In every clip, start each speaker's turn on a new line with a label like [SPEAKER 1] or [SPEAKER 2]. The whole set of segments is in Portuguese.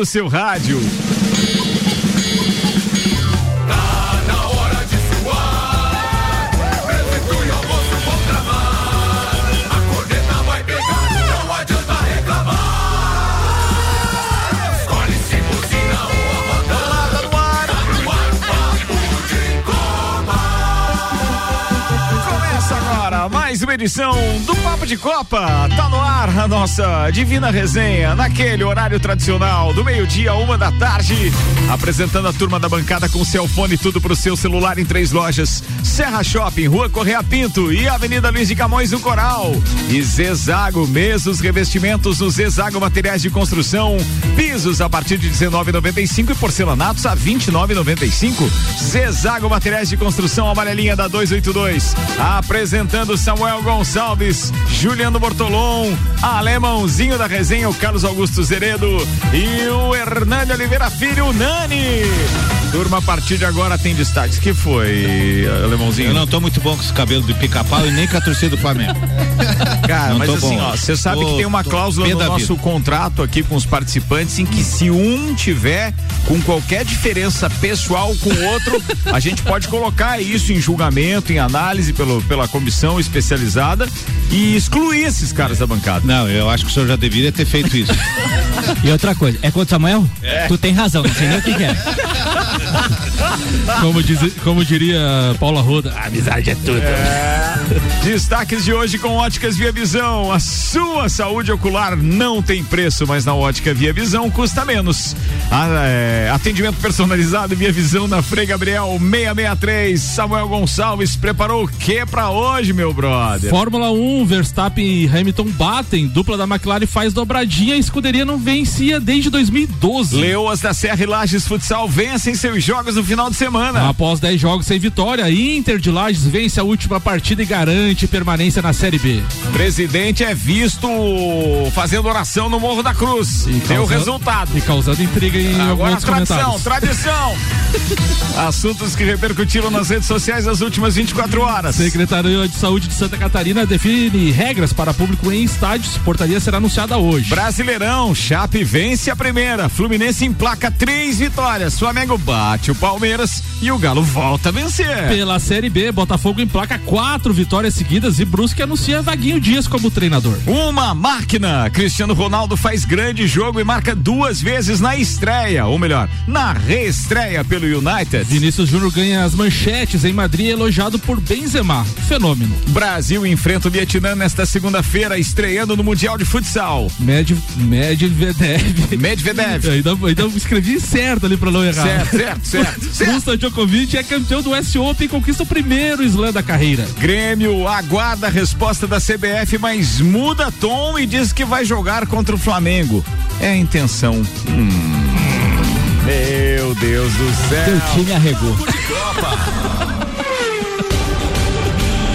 [SPEAKER 1] no seu rádio. Edição do Papo de Copa. Tá no ar a nossa divina resenha, naquele horário tradicional, do meio-dia, uma da tarde. Apresentando a turma da bancada com Celfone, tudo pro seu celular em três lojas: Serra Shopping, Rua Correia Pinto e Avenida Luiz de Camões no Coral. E Zezago, mesas, revestimentos no Zezago Materiais de Construção. Pisos a partir de 19,95 e porcelanatos a 29,95. Zezago Materiais de Construção, amarelinha da 282. Apresentando Samuel Gonçalves, Juliano Bortolom, Alemãozinho da resenha, o Carlos Augusto Zeredo e o Hernani Oliveira Filho, o Nani. Turma, a partir de agora tem destaques. que foi, Alemãozinho?
[SPEAKER 2] Eu não tô muito bom com esse cabelo de pica-pau e nem com a torcida do Flamengo.
[SPEAKER 1] Cara, não mas assim, bom. ó, você sabe tô, que tem uma cláusula no nosso vida. contrato aqui com os participantes em que se um tiver com qualquer diferença pessoal com o outro, a gente pode colocar isso em julgamento, em análise pelo, pela comissão especial especializada e excluir esses caras da bancada.
[SPEAKER 2] Não, eu acho que o senhor já deveria ter feito isso.
[SPEAKER 3] e outra coisa, é contra o Samuel? É. Tu tem razão, não sei nem o que, que é.
[SPEAKER 4] como, diz, como diria Paula Roda, amizade é tudo. É.
[SPEAKER 1] Destaques de hoje com Óticas Via Visão. A sua saúde ocular não tem preço, mas na Ótica Via Visão custa menos. A, é, atendimento personalizado Via Visão na Frei Gabriel 663. Samuel Gonçalves preparou o que para hoje, meu brother?
[SPEAKER 4] Fórmula 1, Verstappen e Hamilton batem. Dupla da McLaren faz dobradinha. A escuderia não vencia desde 2012.
[SPEAKER 1] Leoas da Serra e Lages Futsal vencem seus jogos no final de semana.
[SPEAKER 4] Após 10 jogos sem vitória, Inter de Lages vence a última partida e garante permanência na Série B.
[SPEAKER 1] Presidente é visto fazendo oração no Morro da Cruz. E Deu resultado.
[SPEAKER 4] E causando intriga em
[SPEAKER 1] Agora alguns tradição, tradição. Assuntos que repercutiram nas redes sociais nas últimas 24 horas.
[SPEAKER 4] Secretaria de Saúde de Santa Catarina define regras para público em estádios. Portaria será anunciada hoje.
[SPEAKER 1] Brasileirão, Chape vence a primeira. Fluminense emplaca três vitórias. Flamengo bate o Palmeiras e o Galo volta a vencer.
[SPEAKER 4] Pela Série B, Botafogo emplaca quatro vitórias seguidas e Brusque anuncia Vaguinho Dias como treinador.
[SPEAKER 1] Uma máquina. Cristiano Ronaldo faz grande jogo e marca duas vezes na estreia, ou melhor, na reestreia pelo United.
[SPEAKER 4] Vinícius Júnior ganha as manchetes em Madrid elogiado por Benzema. Fenômeno.
[SPEAKER 1] Brasil enfrenta o Vietnã nesta segunda-feira, estreando no Mundial de Futsal.
[SPEAKER 4] Med, Medvedev.
[SPEAKER 1] Medvedev.
[SPEAKER 4] ainda, ainda escrevi certo ali pra não errar.
[SPEAKER 1] Certo, certo, certo.
[SPEAKER 4] certo. Djokovic é campeão do S Open e conquista o primeiro slam da carreira.
[SPEAKER 1] Grêmio aguarda a resposta da CBF, mas muda tom e diz que vai jogar contra o Flamengo. É a intenção. Hum. Meu Deus do céu.
[SPEAKER 3] Teu time arregou.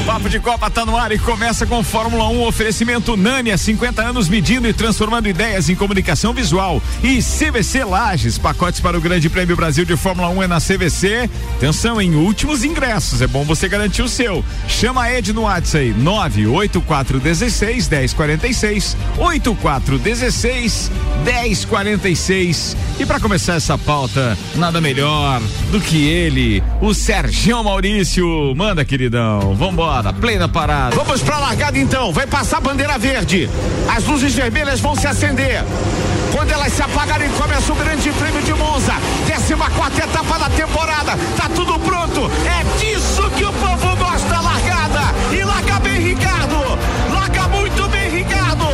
[SPEAKER 1] Papo de Copa tá no ar e começa com Fórmula 1 oferecimento Nani há 50 anos medindo e transformando ideias em comunicação visual e CVC Lages, pacotes para o Grande Prêmio Brasil de Fórmula 1 é na CVC. Atenção em últimos ingressos, é bom você garantir o seu. Chama a Ed no WhatsApp aí, 98416 1046 8416 1046. E para começar essa pauta, nada melhor do que ele, o Sergião Maurício. Manda, queridão. Vambora parada, plena parada. Vamos pra largada então, vai passar a bandeira verde. As luzes vermelhas vão se acender. Quando elas se apagarem, começa o grande prêmio de Monza. 14 quarta etapa da temporada. Tá tudo pronto. É disso que o povo gosta, largada. E larga bem Ricardo. Larga muito bem Ricardo.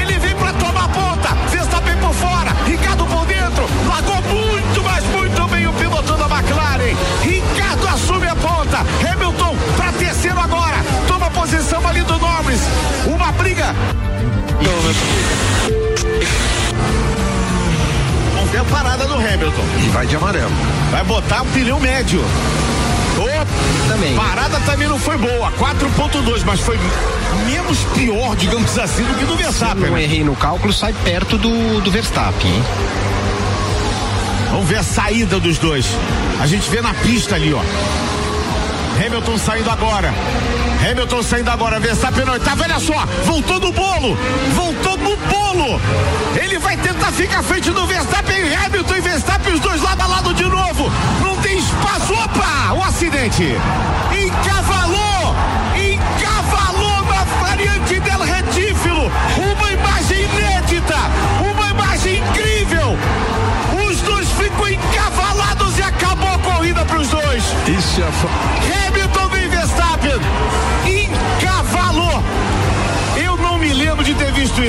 [SPEAKER 1] Ele vem para tomar ponta. bem por fora. Ricardo por dentro. Largou muito, mas muito bem o piloto da McLaren. Ricardo assume a ponta. Hamilton. Posição ali do Norris. Uma briga. Vamos ver a parada do Hamilton.
[SPEAKER 2] E vai de amarelo.
[SPEAKER 1] Vai botar o pneu médio. Oh, também. Parada também não foi boa, 4.2, mas foi menos pior, digamos assim, do que do Verstappen. Se
[SPEAKER 3] não errei no cálculo, sai perto do, do Verstappen, hein?
[SPEAKER 1] Vamos ver a saída dos dois. A gente vê na pista ali, ó. Hamilton saindo agora. Hamilton saindo agora. Verstappen no oitavo. Olha só. Voltou no bolo. Voltou no bolo. Ele vai tentar ficar à frente do Verstappen. Hamilton e Verstappen, os dois lado a lado de novo. Não tem espaço. Opa! O acidente. Encavalou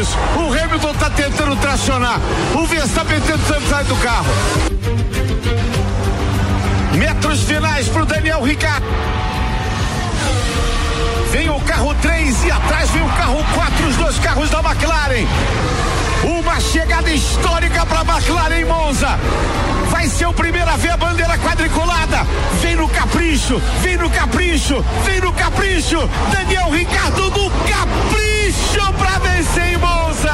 [SPEAKER 2] isso.
[SPEAKER 1] O Hamilton está tentando tracionar. O Verstappen tentando sair do carro. Metros finais para o Daniel Ricciardo. Vem o carro 3 e atrás vem o carro 4, os dois carros da McLaren. Uma chegada histórica para McLaren em Monza. Vai ser o primeiro a ver a bandeira quadriculada. Vem no capricho, vem no capricho, vem no capricho. Daniel Ricardo no capricho para vencer em Monza.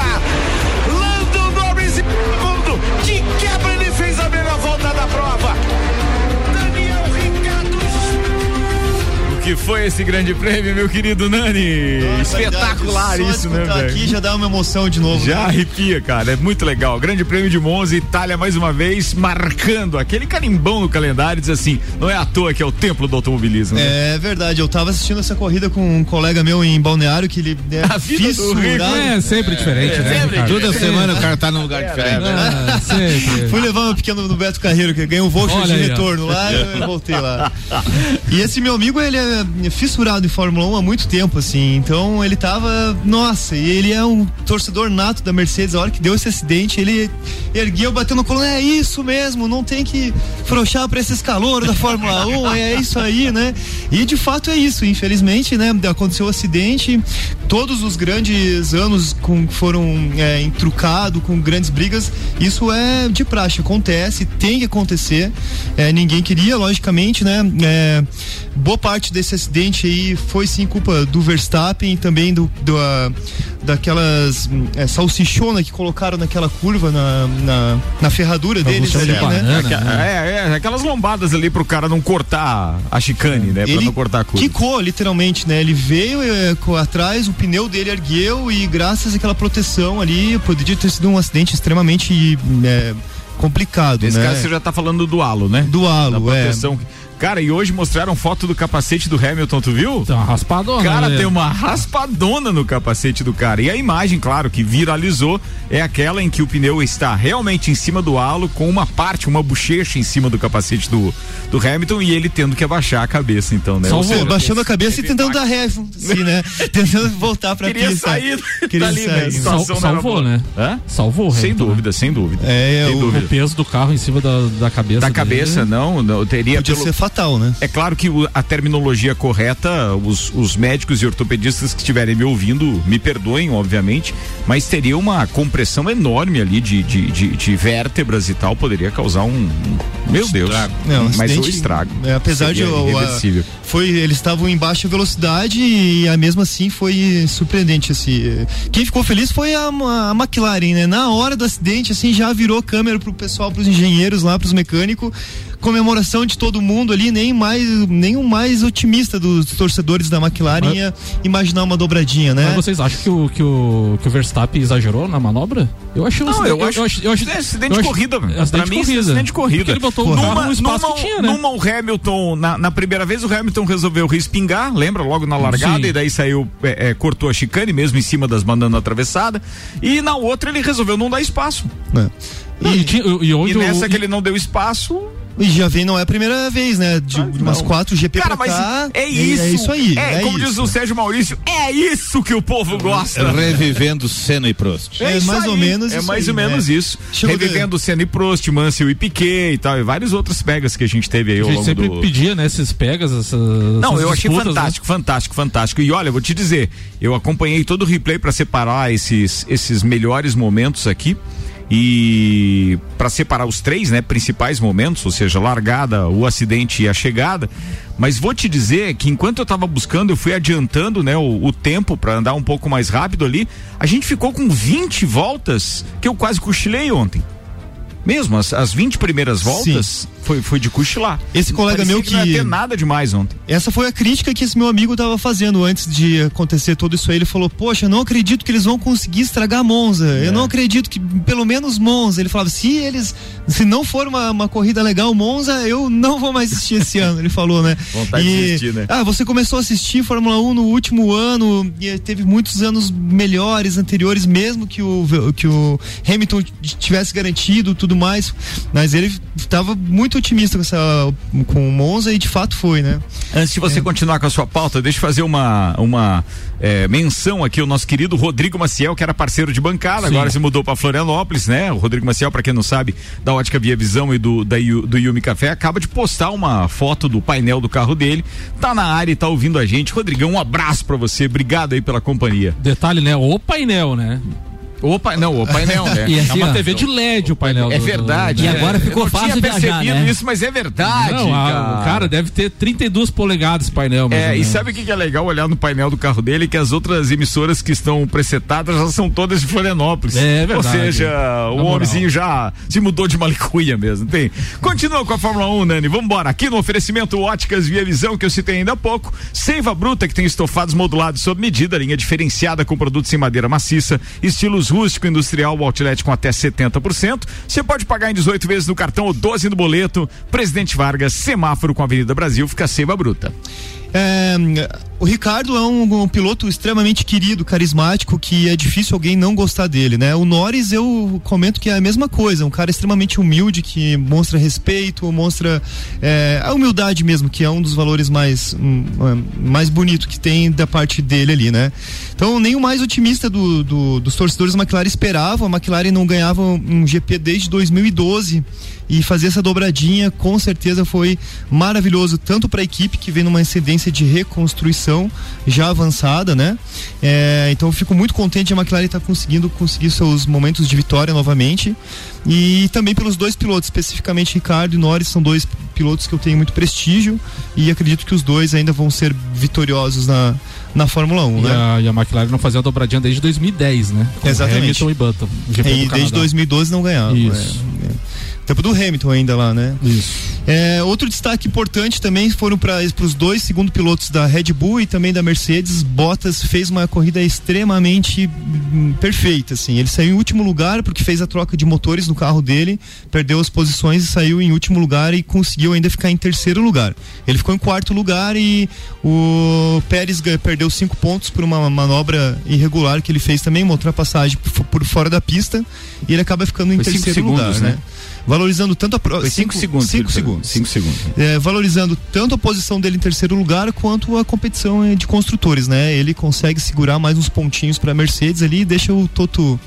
[SPEAKER 1] Lando Norris em segundo. De quebra ele fez a melhor volta da prova. Que foi esse grande prêmio, meu querido Nani? Espetacular
[SPEAKER 5] Só
[SPEAKER 1] isso, né, velho?
[SPEAKER 5] aqui já dá uma emoção de novo.
[SPEAKER 1] Já
[SPEAKER 5] né?
[SPEAKER 1] arrepia, cara. É muito legal. Grande prêmio de Monza, Itália mais uma vez marcando aquele carimbão no calendário. Diz assim: não é à toa que é o templo do automobilismo. né?
[SPEAKER 5] É verdade, eu tava assistindo essa corrida com um colega meu em Balneário que ele é
[SPEAKER 1] A vida do Rico
[SPEAKER 5] fissurado.
[SPEAKER 4] É sempre diferente, né?
[SPEAKER 1] sempre?
[SPEAKER 2] Toda semana o cara tá num lugar diferente.
[SPEAKER 4] Ah, sempre.
[SPEAKER 5] Fui levar meu pequeno no Beto Carreiro, que ganhou um voucher
[SPEAKER 4] Olha
[SPEAKER 5] de
[SPEAKER 4] aí, ó.
[SPEAKER 5] retorno lá, eu voltei lá. E esse meu amigo, ele é fissurado em Fórmula 1 há muito tempo, assim, então ele tava, nossa, e ele é um torcedor nato da Mercedes, a hora que deu esse acidente, ele ergueu, bateu no colo, é isso mesmo, não tem que frouxar pra esses calouros da Fórmula 1, é isso aí, né? E de fato é isso, infelizmente, né, aconteceu o acidente, todos os grandes anos com, foram é, entrucados, com grandes brigas, isso é de praxe, acontece, tem que acontecer, é, ninguém queria, logicamente, né? É, boa parte desse acidente aí foi sim culpa do Verstappen e também do, do a- daquelas hum, é, salsichona que colocaram naquela curva na, na, na ferradura deles ali,
[SPEAKER 4] de
[SPEAKER 5] né?
[SPEAKER 4] banana, né?
[SPEAKER 1] É, é, aquelas lombadas ali pro cara não cortar a chicane, né? Pra
[SPEAKER 5] Ele
[SPEAKER 1] não cortar a curva.
[SPEAKER 5] quicou, literalmente, né? Ele veio é, atrás, o pneu dele ergueu e graças àquela proteção ali, poderia ter sido um acidente extremamente é, complicado,
[SPEAKER 1] Nesse
[SPEAKER 5] né?
[SPEAKER 1] caso você já tá falando do halo, né?
[SPEAKER 5] Do halo,
[SPEAKER 1] da
[SPEAKER 5] é.
[SPEAKER 1] Cara, e hoje mostraram foto do capacete do Hamilton, tu viu?
[SPEAKER 4] Tem uma raspadona.
[SPEAKER 1] Cara,
[SPEAKER 4] né?
[SPEAKER 1] tem uma raspadona no capacete do cara. E a imagem, claro, que viralizou é aquela em que o pneu está realmente em cima do halo, com uma parte, uma bochecha em cima do capacete do, do Hamilton e ele tendo que abaixar a cabeça, então, né?
[SPEAKER 4] Só
[SPEAKER 1] Ou
[SPEAKER 4] o
[SPEAKER 1] seja,
[SPEAKER 5] baixando a cabeça e tentando dar ré, assim, né? tentando voltar pra
[SPEAKER 1] Queria
[SPEAKER 5] pista.
[SPEAKER 1] sair
[SPEAKER 5] Queria
[SPEAKER 1] dali, né?
[SPEAKER 5] sair.
[SPEAKER 1] Situação
[SPEAKER 4] Sal- salvou, né?
[SPEAKER 1] Hã?
[SPEAKER 4] Salvou o
[SPEAKER 1] Sem
[SPEAKER 4] Hamilton, né?
[SPEAKER 1] dúvida, sem dúvida.
[SPEAKER 5] É,
[SPEAKER 1] sem
[SPEAKER 5] o-
[SPEAKER 1] dúvida.
[SPEAKER 4] O peso do carro em cima da, da cabeça.
[SPEAKER 1] Da
[SPEAKER 4] dele.
[SPEAKER 1] cabeça, não, não teria
[SPEAKER 5] Podia
[SPEAKER 1] pelo-
[SPEAKER 5] ser fatal, né?
[SPEAKER 1] É claro que a terminologia correta, os, os médicos e ortopedistas que estiverem me ouvindo, me perdoem, obviamente, mas teria uma compressão enorme ali de, de, de, de vértebras e tal, poderia causar um. um- meu Deus.
[SPEAKER 5] Não, um
[SPEAKER 1] mas o estrago.
[SPEAKER 5] é, apesar de
[SPEAKER 1] seria
[SPEAKER 5] o- a- foi eles estavam em baixa velocidade e a mesmo assim foi surpreendente assim. Quem ficou feliz foi a, a McLaren, né? Na hora do acidente assim já virou câmera pro pessoal, pros engenheiros lá, pros mecânicos, comemoração de todo mundo ali, nem mais nem o mais otimista dos torcedores da McLaren
[SPEAKER 4] Mas-
[SPEAKER 5] ia imaginar uma dobradinha, né?
[SPEAKER 4] Mas vocês acham que o, que o, que o Verstappen exagerou na manobra? Eu achei um
[SPEAKER 1] Não,
[SPEAKER 4] acidente-
[SPEAKER 1] eu acho,
[SPEAKER 4] eu acho, eu acho,
[SPEAKER 1] é acidente de
[SPEAKER 4] acho-
[SPEAKER 1] corrida,
[SPEAKER 4] é acidente
[SPEAKER 1] pra
[SPEAKER 4] de
[SPEAKER 1] mim,
[SPEAKER 4] corrida.
[SPEAKER 1] acidente de corrida.
[SPEAKER 4] Porque ele botou o
[SPEAKER 1] numa,
[SPEAKER 4] no espaço
[SPEAKER 1] numa,
[SPEAKER 4] que tinha, né?
[SPEAKER 1] numa o Hamilton, na, na primeira vez o Hamilton resolveu respingar, lembra? Logo na largada,
[SPEAKER 4] Sim.
[SPEAKER 1] e daí saiu, é, é, cortou a chicane mesmo em cima das bananas atravessadas. E na outra ele resolveu não dar espaço.
[SPEAKER 5] É.
[SPEAKER 4] Não, e, tinha- e onde
[SPEAKER 1] E nessa
[SPEAKER 4] o,
[SPEAKER 1] que ele não deu espaço,
[SPEAKER 5] E já vem, não é a primeira vez, né? De umas quatro GP
[SPEAKER 1] Cara,
[SPEAKER 5] pra
[SPEAKER 1] mas
[SPEAKER 5] cá.
[SPEAKER 1] é isso.
[SPEAKER 5] É isso aí.
[SPEAKER 1] É, como diz
[SPEAKER 5] isso.
[SPEAKER 1] o Sérgio Maurício, é isso que o povo gosta.
[SPEAKER 2] Revivendo Senna e Prost.
[SPEAKER 5] É
[SPEAKER 1] isso
[SPEAKER 5] mais ou
[SPEAKER 1] aí,
[SPEAKER 5] menos
[SPEAKER 1] É mais
[SPEAKER 5] aí,
[SPEAKER 1] ou menos
[SPEAKER 5] né?
[SPEAKER 1] isso.
[SPEAKER 5] Chegou de-
[SPEAKER 1] Revivendo Senna e Prost, Mansell e Piquet e tal, e várias outras pegas que a gente teve aí
[SPEAKER 4] a
[SPEAKER 1] ao
[SPEAKER 4] gente
[SPEAKER 1] longo
[SPEAKER 4] sempre
[SPEAKER 1] do...
[SPEAKER 4] pedia, né, esses pegas, essas
[SPEAKER 1] Não,
[SPEAKER 4] essas
[SPEAKER 1] eu achei
[SPEAKER 4] disputas, né?
[SPEAKER 1] fantástico, fantástico, fantástico. E olha, eu vou te dizer, eu acompanhei todo o replay para separar esses, esses melhores momentos aqui e para separar os três, né, principais momentos, ou seja, largada, o acidente e a chegada. Mas vou te dizer que enquanto eu tava buscando, eu fui adiantando, né, o, o tempo para andar um pouco mais rápido ali. A gente ficou com 20 voltas que eu quase cochilei ontem. Mesmo, as, as 20 primeiras voltas foi, foi de cochilar.
[SPEAKER 5] Esse colega
[SPEAKER 1] Parecia
[SPEAKER 5] meu
[SPEAKER 1] que não ia ter nada demais ontem.
[SPEAKER 5] Essa foi a crítica que esse meu amigo tava fazendo antes de acontecer tudo isso aí. Ele falou: Poxa, eu não acredito que eles vão conseguir estragar Monza.
[SPEAKER 1] É.
[SPEAKER 5] Eu não acredito que, pelo menos Monza. Ele falava: Se eles, se não for uma, uma corrida legal, Monza, eu não vou mais assistir esse ano. Ele falou, né?
[SPEAKER 1] Vontade de assistir, né?
[SPEAKER 5] Ah, você começou a assistir Fórmula 1 no último ano e teve muitos anos melhores anteriores, mesmo que o, que o Hamilton tivesse garantido tudo mais. Mas ele estava muito otimista com, essa, com o Monza e de fato foi, né?
[SPEAKER 1] Antes de você continuar com a sua pauta, deixa eu fazer uma, uma é, menção aqui ao nosso querido Rodrigo Maciel, que era parceiro de bancada,
[SPEAKER 4] Sim.
[SPEAKER 1] agora se mudou para Florianópolis, né? O Rodrigo Maciel, para quem não sabe, da Ótica Via Visão e do, da, do Yumi Café, acaba de postar uma foto do painel do carro dele. Tá na área e tá ouvindo a gente. Rodrigão, um abraço para você. Obrigado aí pela companhia.
[SPEAKER 4] Detalhe, né? O painel, né?
[SPEAKER 1] Opa, não, o painel, né?
[SPEAKER 3] E
[SPEAKER 4] É
[SPEAKER 3] assim,
[SPEAKER 4] uma
[SPEAKER 3] ó,
[SPEAKER 4] TV de LED o painel.
[SPEAKER 1] É
[SPEAKER 4] do- do-
[SPEAKER 1] verdade.
[SPEAKER 3] E
[SPEAKER 1] é.
[SPEAKER 3] agora ficou
[SPEAKER 1] Eu não
[SPEAKER 3] fácil
[SPEAKER 1] tinha percebido
[SPEAKER 3] né?
[SPEAKER 1] isso, mas é verdade.
[SPEAKER 4] Não, a-
[SPEAKER 1] cara.
[SPEAKER 4] o cara deve ter 32 polegadas esse painel.
[SPEAKER 1] É, e
[SPEAKER 4] menos.
[SPEAKER 1] sabe o que é legal olhar no painel do carro dele? Que as outras emissoras que estão presetadas já são todas de Florianópolis.
[SPEAKER 4] É verdade.
[SPEAKER 1] Ou seja, o
[SPEAKER 4] moral.
[SPEAKER 1] homenzinho já se mudou de malicuia mesmo. Tem. Continua com a Fórmula 1, Nani. Vambora. Aqui no oferecimento Óticas Via Visão, que eu citei ainda há pouco. Seiva Bruta, que tem estofados modulados sob medida, linha diferenciada com produtos em madeira maciça, estilos rústico industrial, outlet com até 70%. Você pode pagar em 18 vezes no cartão ou 12 no boleto. Presidente Vargas, semáforo com a Avenida Brasil, fica Seiva Bruta.
[SPEAKER 5] É, o Ricardo é um, um piloto extremamente querido, carismático, que é difícil alguém não gostar dele, né? O Norris eu comento que é a mesma coisa, um cara extremamente humilde que mostra respeito, mostra é, a humildade mesmo, que é um dos valores mais hum, é, mais bonito que tem da parte dele ali, né? Então nem o mais otimista do- do- dos torcedores da McLaren esperava, a McLaren não ganhava um GP desde 2012 e fazer essa dobradinha com certeza foi maravilhoso tanto para a equipe que vem numa incidência de reconstrução já avançada, né? É, então eu fico muito contente a McLaren estar conseguindo conseguir seus momentos de vitória novamente e também pelos dois pilotos, especificamente Ricardo e Norris, são dois pilotos que eu tenho muito prestígio e acredito que os dois ainda vão ser vitoriosos na, na Fórmula 1,
[SPEAKER 4] E,
[SPEAKER 5] né?
[SPEAKER 4] a, e a McLaren não fazia a dobradinha desde 2010, né? Com
[SPEAKER 5] Exatamente.
[SPEAKER 4] Hamilton e Button.
[SPEAKER 5] É, e desde
[SPEAKER 4] Canadá.
[SPEAKER 5] 2012 não ganhava.
[SPEAKER 4] Isso.
[SPEAKER 5] É, é. Tempo do Hamilton ainda lá, né?
[SPEAKER 4] Isso.
[SPEAKER 5] É, outro destaque importante também foram para os dois segundo pilotos da Red Bull e também da Mercedes. Bottas fez uma corrida extremamente hum, perfeita, assim. Ele saiu em último lugar porque fez a troca de motores no carro dele, perdeu as posições e saiu em último lugar e conseguiu ainda ficar em terceiro lugar. Ele ficou em quarto lugar e o Pérez perdeu cinco pontos por uma manobra irregular que ele fez também, uma ultrapassagem por, fora da pista e ele acaba ficando em
[SPEAKER 1] Foi
[SPEAKER 5] terceiro lugar,
[SPEAKER 1] segundos,
[SPEAKER 5] né?
[SPEAKER 1] né?
[SPEAKER 5] Valorizando tanto a pro...
[SPEAKER 1] Foi cinco, segundos.
[SPEAKER 5] Cinco segundos
[SPEAKER 1] Cinco segundos.
[SPEAKER 5] é, valorizando tanto a posição dele em terceiro lugar quanto a competição eh, de construtores, né? Ele consegue segurar mais uns pontinhos para Mercedes ali e deixa o Toto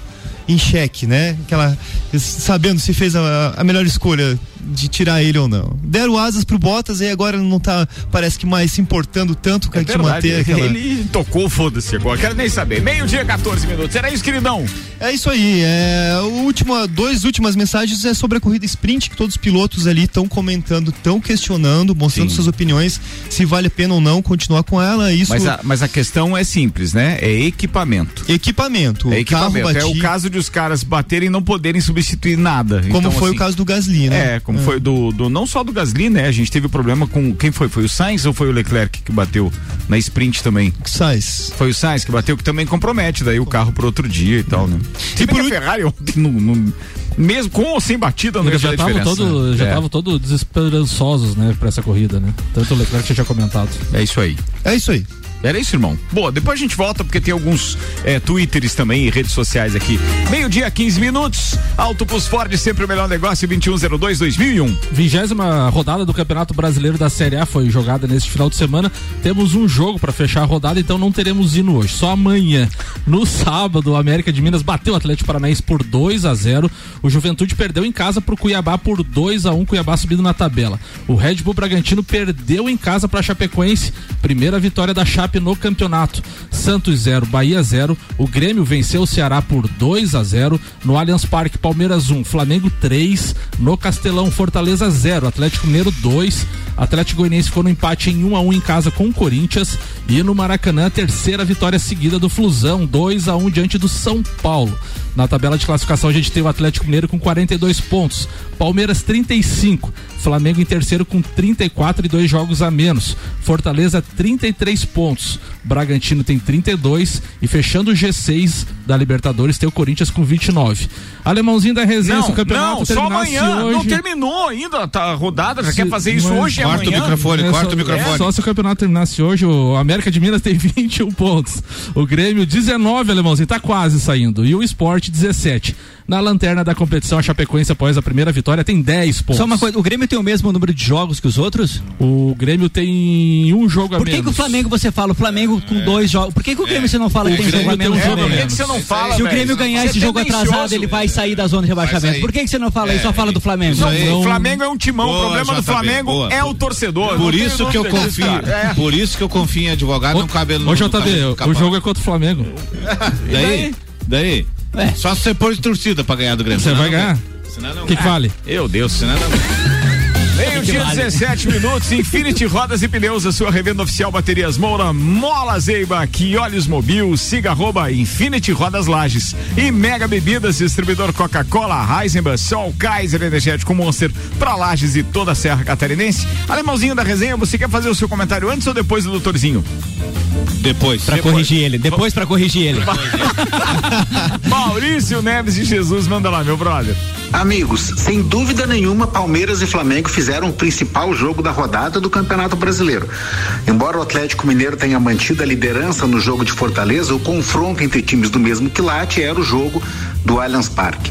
[SPEAKER 5] em xeque, né? Aquela sabendo se fez a, a melhor escolha de tirar ele ou não. Deram asas pro Bottas e agora não tá, parece que mais se importando tanto com
[SPEAKER 1] É verdade,
[SPEAKER 5] manter aquela
[SPEAKER 1] Ele tocou, foda-se agora. Quero nem saber. Meio-dia, 14 minutos. Era isso, queridão.
[SPEAKER 5] É isso aí. É, o último, dois últimas mensagens é sobre a corrida sprint que todos os pilotos ali estão comentando, estão questionando, mostrando
[SPEAKER 1] Sim.
[SPEAKER 5] suas opiniões, se vale a pena ou não continuar com ela. Isso
[SPEAKER 1] Mas a, mas a questão é simples, né? É equipamento.
[SPEAKER 5] equipamento.
[SPEAKER 1] É equipamento. É o caso de os caras baterem e não poderem substituir nada.
[SPEAKER 5] como
[SPEAKER 1] Então,
[SPEAKER 5] foi
[SPEAKER 1] assim,
[SPEAKER 5] o caso do Gasly, né?
[SPEAKER 1] É, como foi do, do. Não só do Gasly, né? A gente teve problema com. Quem foi? Foi o Sainz ou foi o Leclerc que bateu na sprint também?
[SPEAKER 5] Sainz.
[SPEAKER 1] Foi o Sainz que bateu, que também compromete daí o carro pro outro dia e tal, né? Se
[SPEAKER 5] E por
[SPEAKER 1] a Ferrari ontem, não- não- mesmo com ou sem batida, não
[SPEAKER 4] Eles já estavam todo, já
[SPEAKER 1] É.
[SPEAKER 4] estavam todo desesperançosos, né, pra essa corrida, né? Tanto o Leclerc já tinha comentado.
[SPEAKER 1] É isso aí.
[SPEAKER 5] É isso aí.
[SPEAKER 1] Era isso, irmão. Boa, depois a gente volta porque tem alguns é, twitters também e redes sociais aqui. Meio-dia, 15 minutos. Auto Plus Ford, sempre o melhor negócio, 2102-2001.
[SPEAKER 4] Vigésima rodada do Campeonato Brasileiro da Série A foi jogada neste final de semana. Temos um jogo pra fechar a rodada, então não teremos hino hoje. Só amanhã. No sábado, o América de Minas bateu o Atlético Paranaense por 2 a 0 O Juventude perdeu em casa pro Cuiabá por 2 a 1 Cuiabá subindo na tabela. O Red Bull Bragantino perdeu em casa pra Chapecoense. Primeira vitória da Chape no campeonato. Santos 0, Bahia 0. O Grêmio venceu o Ceará por 2 a 0 No Allianz Parque, Palmeiras 1, Flamengo 3. No Castelão, Fortaleza 0, Atlético Mineiro 2. Atlético Goianiense ficou no empate em 1 a 1 em casa com o Corinthians. E no Maracanã, terceira vitória seguida do Flusão, 2 a 1 diante do São Paulo. Na tabela de classificação, a gente tem o Atlético Mineiro com 42 pontos, Palmeiras 35, Flamengo em terceiro com 34 e dois jogos a menos. Fortaleza 33 pontos. Bragantino tem 32 e fechando o G6 da Libertadores tem o Corinthians com 29. Alemãozinho da resenha,
[SPEAKER 1] Não,
[SPEAKER 4] o campeonato
[SPEAKER 1] não, só
[SPEAKER 4] terminasse
[SPEAKER 1] amanhã.
[SPEAKER 4] hoje.
[SPEAKER 1] Não terminou ainda tá, a rodada, já
[SPEAKER 4] Se-
[SPEAKER 1] quer fazer isso hoje e
[SPEAKER 2] Corta o
[SPEAKER 1] amanhã.
[SPEAKER 2] microfone,
[SPEAKER 4] É
[SPEAKER 2] corta
[SPEAKER 4] só-
[SPEAKER 2] microfone.
[SPEAKER 4] é Só se o campeonato terminasse hoje, o América de Minas tem 21 pontos. O Grêmio 19, alemãozinho, tá quase saindo. E o Sport 17. Na lanterna da competição, a Chapecoense, após a primeira vitória, tem 10 pontos.
[SPEAKER 3] Só uma coisa, o Grêmio tem o mesmo número de jogos que os outros?
[SPEAKER 4] O Grêmio tem um jogo a
[SPEAKER 3] Por que,
[SPEAKER 4] menos.
[SPEAKER 3] que o Flamengo você fala? O Flamengo com dois jogos. Por que, que o Grêmio você não fala que tem
[SPEAKER 4] Grêmio
[SPEAKER 3] jogo a
[SPEAKER 4] um jogo a
[SPEAKER 1] Por que,
[SPEAKER 4] menos.
[SPEAKER 1] que você não fala,
[SPEAKER 3] Se o? Grêmio ganhar esse
[SPEAKER 1] é
[SPEAKER 3] jogo atrasado, ele vai sair da zona de rebaixamento. Por que, que você não fala isso? Só fala do Flamengo.
[SPEAKER 1] Não, o Flamengo é um timão.
[SPEAKER 2] Boa,
[SPEAKER 1] o problema do Flamengo
[SPEAKER 2] boa.
[SPEAKER 1] é o torcedor.
[SPEAKER 2] Por isso que eu confio.
[SPEAKER 1] É.
[SPEAKER 2] Por isso que eu confio em advogado, não cabe no
[SPEAKER 4] Ô, JB, o jogo é contra o Flamengo.
[SPEAKER 2] Daí? Daí?
[SPEAKER 3] É.
[SPEAKER 2] Só se você pôr de torcida pra ganhar do Grêmio.
[SPEAKER 4] Você vai ganhar. O que, que vale?
[SPEAKER 1] Meu Deus.
[SPEAKER 2] Senão não.
[SPEAKER 1] Meio-dia, 17 minutos. Infinity Rodas e Pneus, a sua revenda oficial Baterias Moura, Mola Zeiba, Quiolhos Mobil, siga arroba Infinity Rodas Lages. E Mega Bebidas, distribuidor Coca-Cola, Heisenberg, Sol, Kaiser Energético Monster, pra Lages e toda a Serra Catarinense. Alemãozinho da resenha, você quer fazer o seu comentário antes ou depois do doutorzinho?
[SPEAKER 2] Depois.
[SPEAKER 3] Pra corrigir ele. Depois pra corrigir ele.
[SPEAKER 1] Maurício Neves de Jesus, manda lá, meu brother.
[SPEAKER 6] Amigos, sem dúvida nenhuma, Palmeiras e Flamengo fizeram o principal jogo da rodada do Campeonato Brasileiro. Embora o Atlético Mineiro tenha mantido a liderança no jogo de Fortaleza, o confronto entre times do mesmo quilate era o jogo do Allianz Parque.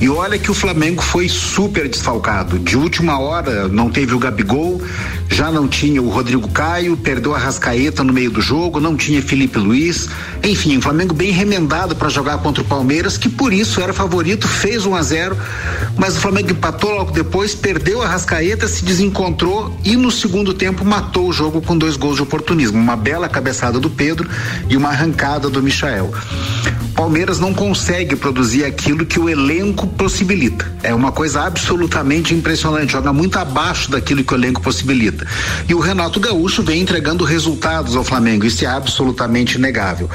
[SPEAKER 6] E olha que o Flamengo foi super desfalcado. De última hora não teve o Gabigol, já não tinha o Rodrigo Caio, perdeu a Rascaeta no meio do jogo, não tinha Felipe Luiz. Enfim, o Flamengo bem remendado para jogar contra o Palmeiras, que por isso era favorito, fez 1 a 0 mas o Flamengo empatou logo depois, perdeu a Rascaeta, se desencontrou e no segundo tempo matou o jogo com dois gols de oportunismo. Uma bela cabeçada do Pedro e uma arrancada do Michael. Palmeiras não consegue produzir aquilo que o elenco possibilita. É uma coisa absolutamente impressionante, joga muito abaixo daquilo que o elenco possibilita. E o Renato Gaúcho vem entregando resultados ao Flamengo, isso é absolutamente inegável.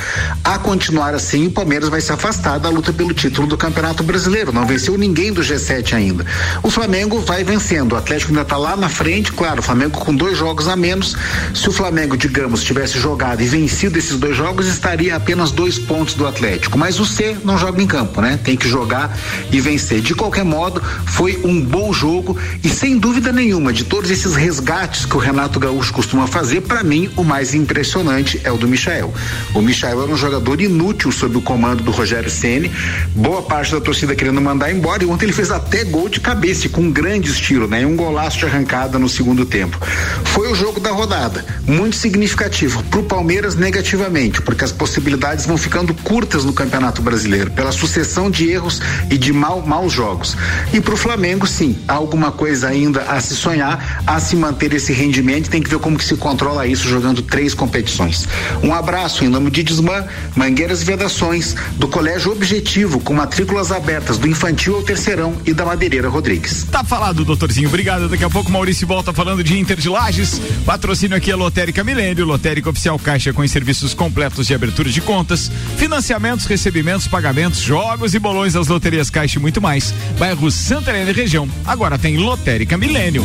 [SPEAKER 6] A continuar assim, o Palmeiras vai se afastar da luta pelo título do Campeonato Brasileiro. Não venceu ninguém do G7 ainda. O Flamengo vai vencendo. O Atlético ainda está lá na frente, claro, o Flamengo com dois jogos a menos. Se o Flamengo, digamos, tivesse jogado e vencido esses dois jogos, estaria apenas dois pontos do Atlético. Mas o C não joga em campo, né? Tem que jogar e vencer. De qualquer modo, foi um bom jogo e sem dúvida nenhuma, de todos esses resgates que o Renato Gaúcho costuma fazer, para mim o mais impressionante é o do Michael. O Michael era um jogador inútil sob o comando do Rogério Ceni. Boa parte da torcida querendo mandar embora e ontem ele fez até gol de cabeça e com um grande estilo, né? E um golaço de arrancada no segundo tempo. Foi o jogo da rodada, muito significativo pro Palmeiras negativamente, porque as possibilidades vão ficando curtas no Campeonato Brasileiro pela sucessão de erros e de mal, maus jogos. E pro Flamengo, sim, há alguma coisa ainda a se sonhar, a se manter esse rendimento, tem que ver como que se controla isso jogando três competições. Um abraço em nome de Desmã, Mangueiras e Vedações, do Colégio Objetivo, com matrículas abertas do infantil ao terceirão e da Madeireira Rodrigues.
[SPEAKER 1] Tá falado, doutorzinho. Obrigado. Daqui a pouco o Maurício volta falando de Inter de Lages. Patrocínio aqui é Lotérica Milênio, Lotérica Oficial Caixa com serviços completos de abertura de contas, financiamentos, recebimentos, pagamentos, jogos e bolões das loterias Caixa e muito mais. Bairro Santa Helena região. Agora tem Lotérica Milênio.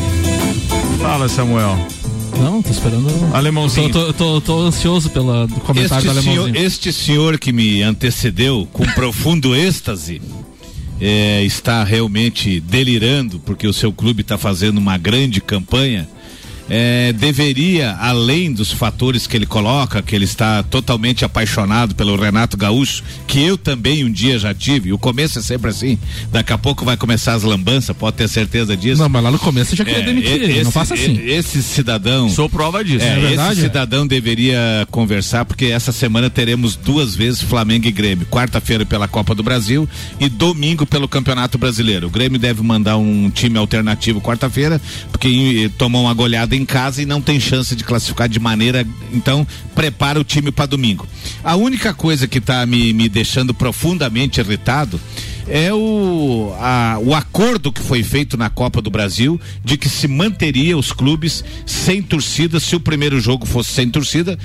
[SPEAKER 1] Fala, Samuel.
[SPEAKER 4] Não, tô esperando.
[SPEAKER 1] Alemãozinho.
[SPEAKER 4] Tô, tô, tô, tô ansioso pelo comentário
[SPEAKER 2] Este
[SPEAKER 4] do
[SPEAKER 2] senhor,
[SPEAKER 4] alemãozinho.
[SPEAKER 2] este senhor que me antecedeu com profundo êxtase é, está realmente delirando porque o seu clube está fazendo uma grande campanha. É, deveria, além dos fatores que ele coloca, que ele está totalmente apaixonado pelo Renato Gaúcho, que eu também um dia já tive, o começo é sempre assim, daqui a pouco vai começar as lambanças, pode ter certeza disso.
[SPEAKER 4] Não, mas lá no começo você já queria
[SPEAKER 2] É,
[SPEAKER 4] demitir
[SPEAKER 2] e-
[SPEAKER 4] ele, não
[SPEAKER 2] esse-
[SPEAKER 4] faça assim.
[SPEAKER 2] Esse cidadão.
[SPEAKER 1] Sou prova disso.
[SPEAKER 2] É,
[SPEAKER 4] é verdade?
[SPEAKER 2] esse cidadão deveria conversar, porque essa semana teremos duas vezes Flamengo e Grêmio. Quarta-feira pela Copa do Brasil e domingo pelo Campeonato Brasileiro. O Grêmio deve mandar um time alternativo quarta-feira, porque eh, tomou uma goleada em casa e não tem chance de classificar de maneira. Então, prepara o time para domingo. A única coisa que está me, me deixando profundamente irritado é o, a- o acordo que foi feito na Copa do Brasil de que se manteria os clubes sem torcida se o primeiro jogo fosse sem torcida.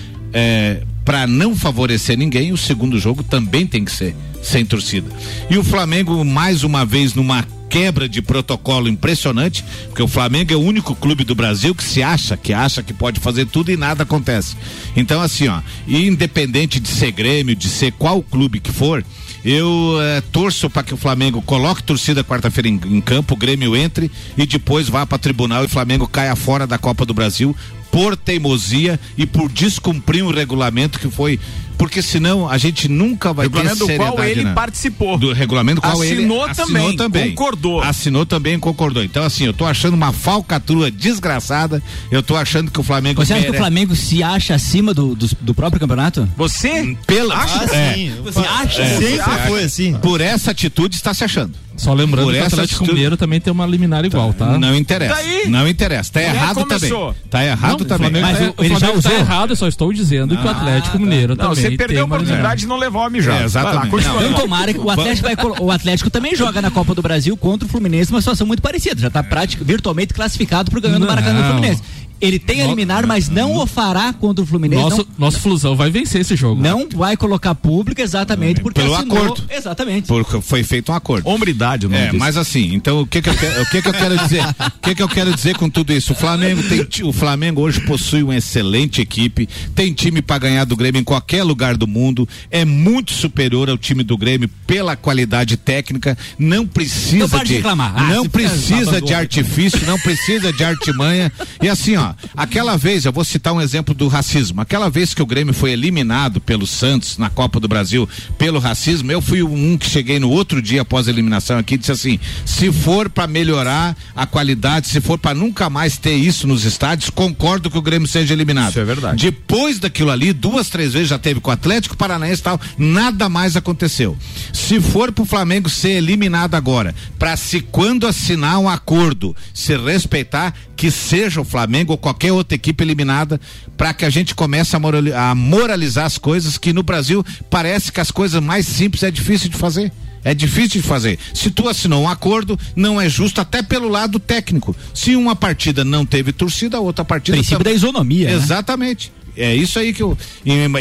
[SPEAKER 2] para não favorecer ninguém, o segundo jogo também tem que ser sem torcida. E o Flamengo, mais uma vez, numa quebra de protocolo impressionante, porque o Flamengo é o único clube do Brasil que se acha, que acha que pode fazer tudo e nada acontece. Então, assim, ó, independente de ser Grêmio, de ser qual clube que for, eu eh, torço para que o Flamengo coloque torcida quarta-feira em, em, campo, o Grêmio entre e depois vá para tribunal e o Flamengo caia fora da Copa do Brasil por teimosia e por descumprir um regulamento que foi porque senão a gente nunca vai
[SPEAKER 1] regulamento
[SPEAKER 2] ter
[SPEAKER 1] do qual ele né? participou.
[SPEAKER 2] Do regulamento qual
[SPEAKER 1] assinou
[SPEAKER 2] ele
[SPEAKER 1] também,
[SPEAKER 2] assinou também,
[SPEAKER 1] concordou.
[SPEAKER 2] Assinou também, concordou. Então assim, eu tô achando uma falcatrua desgraçada. Eu tô achando que o Flamengo
[SPEAKER 3] Você acha que o Flamengo se acha acima do, do, do próprio campeonato?
[SPEAKER 1] Você?
[SPEAKER 2] Pela
[SPEAKER 5] acha?
[SPEAKER 2] É.
[SPEAKER 5] Sim. Você acha? É. Sempre foi assim.
[SPEAKER 2] Por essa atitude está se achando.
[SPEAKER 4] Só lembrando Por que o Atlético atitude... Mineiro também tem uma liminar igual, tá?
[SPEAKER 2] Não interessa. Daí? Não interessa. Tá errado também. Tá errado não, também.
[SPEAKER 4] Mas
[SPEAKER 2] tá,
[SPEAKER 4] o, ele já usou tá errado, eu só estou dizendo que o Atlético ah, Mineiro
[SPEAKER 1] não,
[SPEAKER 4] também.
[SPEAKER 1] Você perdeu a oportunidade de não levar o mijar.
[SPEAKER 2] É, exatamente.
[SPEAKER 3] Lá, não, tomara que o Atlético, vai, o Atlético também joga na Copa do Brasil contra o Fluminense, uma situação muito parecida. Já está virtualmente classificado para ganhando o Maracanã do Fluminense. Ele tem a eliminar, mas não o fará contra o Fluminense.
[SPEAKER 4] Nosso,
[SPEAKER 3] não,
[SPEAKER 4] nosso Flusão vai vencer esse jogo.
[SPEAKER 3] Não vai colocar público exatamente porque
[SPEAKER 2] Pelo assinou, acordo.
[SPEAKER 3] Exatamente.
[SPEAKER 2] Porque foi feito um acordo.
[SPEAKER 1] Hombridade,
[SPEAKER 2] não é, mas assim, então o que que eu quero, o que que eu quero dizer? O que que eu quero dizer com tudo isso? O Flamengo tem o Flamengo hoje possui uma excelente equipe, tem time para ganhar do Grêmio em qualquer lugar do mundo, é muito superior ao time do Grêmio pela qualidade técnica, não precisa
[SPEAKER 3] não
[SPEAKER 2] de
[SPEAKER 3] reclamar.
[SPEAKER 2] Ah, não precisa de artifício, não precisa de artimanha. E assim, ó, aquela vez, eu vou citar um exemplo do racismo. Aquela vez que o Grêmio foi eliminado pelo Santos na Copa do Brasil pelo racismo, eu fui um que cheguei no outro dia após a eliminação aqui e disse assim: se for para melhorar a qualidade, se for para nunca mais ter isso nos estádios, concordo que o Grêmio seja eliminado.
[SPEAKER 1] Isso é verdade.
[SPEAKER 2] Depois daquilo ali, duas, três vezes já teve com o Atlético Paranaense e tal, nada mais aconteceu. Se for pro Flamengo ser eliminado agora, para se quando assinar um acordo se respeitar, que seja o Flamengo qualquer outra equipe eliminada, para que a gente comece a, moralizar as coisas que no Brasil parece que as coisas mais simples é difícil de fazer. É difícil de fazer. Se tu assinou um acordo, não é justo até pelo lado técnico. Se uma partida não teve torcida, a outra partida.
[SPEAKER 3] Princípio da isonomia.
[SPEAKER 2] Né? Exatamente. Né? É isso aí que eu.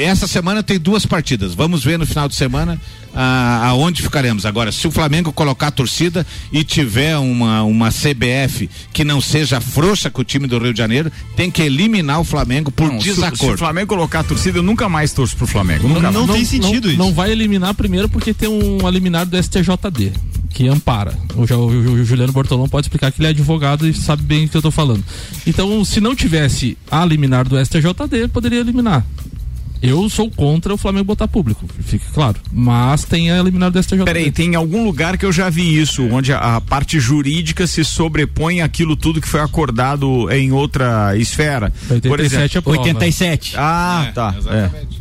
[SPEAKER 2] essa semana tem duas partidas. Vamos ver no final de semana ah, aonde ficaremos. Agora, se o Flamengo colocar a torcida e tiver uma, uma CBF que não seja frouxa com o time do Rio de Janeiro, tem que eliminar o Flamengo por não, desacordo. Se, se,
[SPEAKER 1] o Flamengo colocar a torcida, eu nunca mais torço pro Flamengo.
[SPEAKER 4] Não,
[SPEAKER 1] não,
[SPEAKER 4] não tem sentido não, isso. Não vai eliminar primeiro porque tem um eliminar do STJD que ampara. O, o, o, Juliano Bortolão pode explicar que ele é advogado e sabe bem o que eu estou falando. Então, se não tivesse a liminar do STJD, poderia eliminar. Eu sou contra o Flamengo botar público, fique claro. Mas tem a eliminar do STJ.
[SPEAKER 1] Peraí, tem algum lugar que eu já vi isso, onde a, a, parte jurídica se sobrepõe aquilo tudo que foi acordado em outra esfera.
[SPEAKER 3] 87 Por exemplo, é prova. 87.
[SPEAKER 1] Ah, é, tá.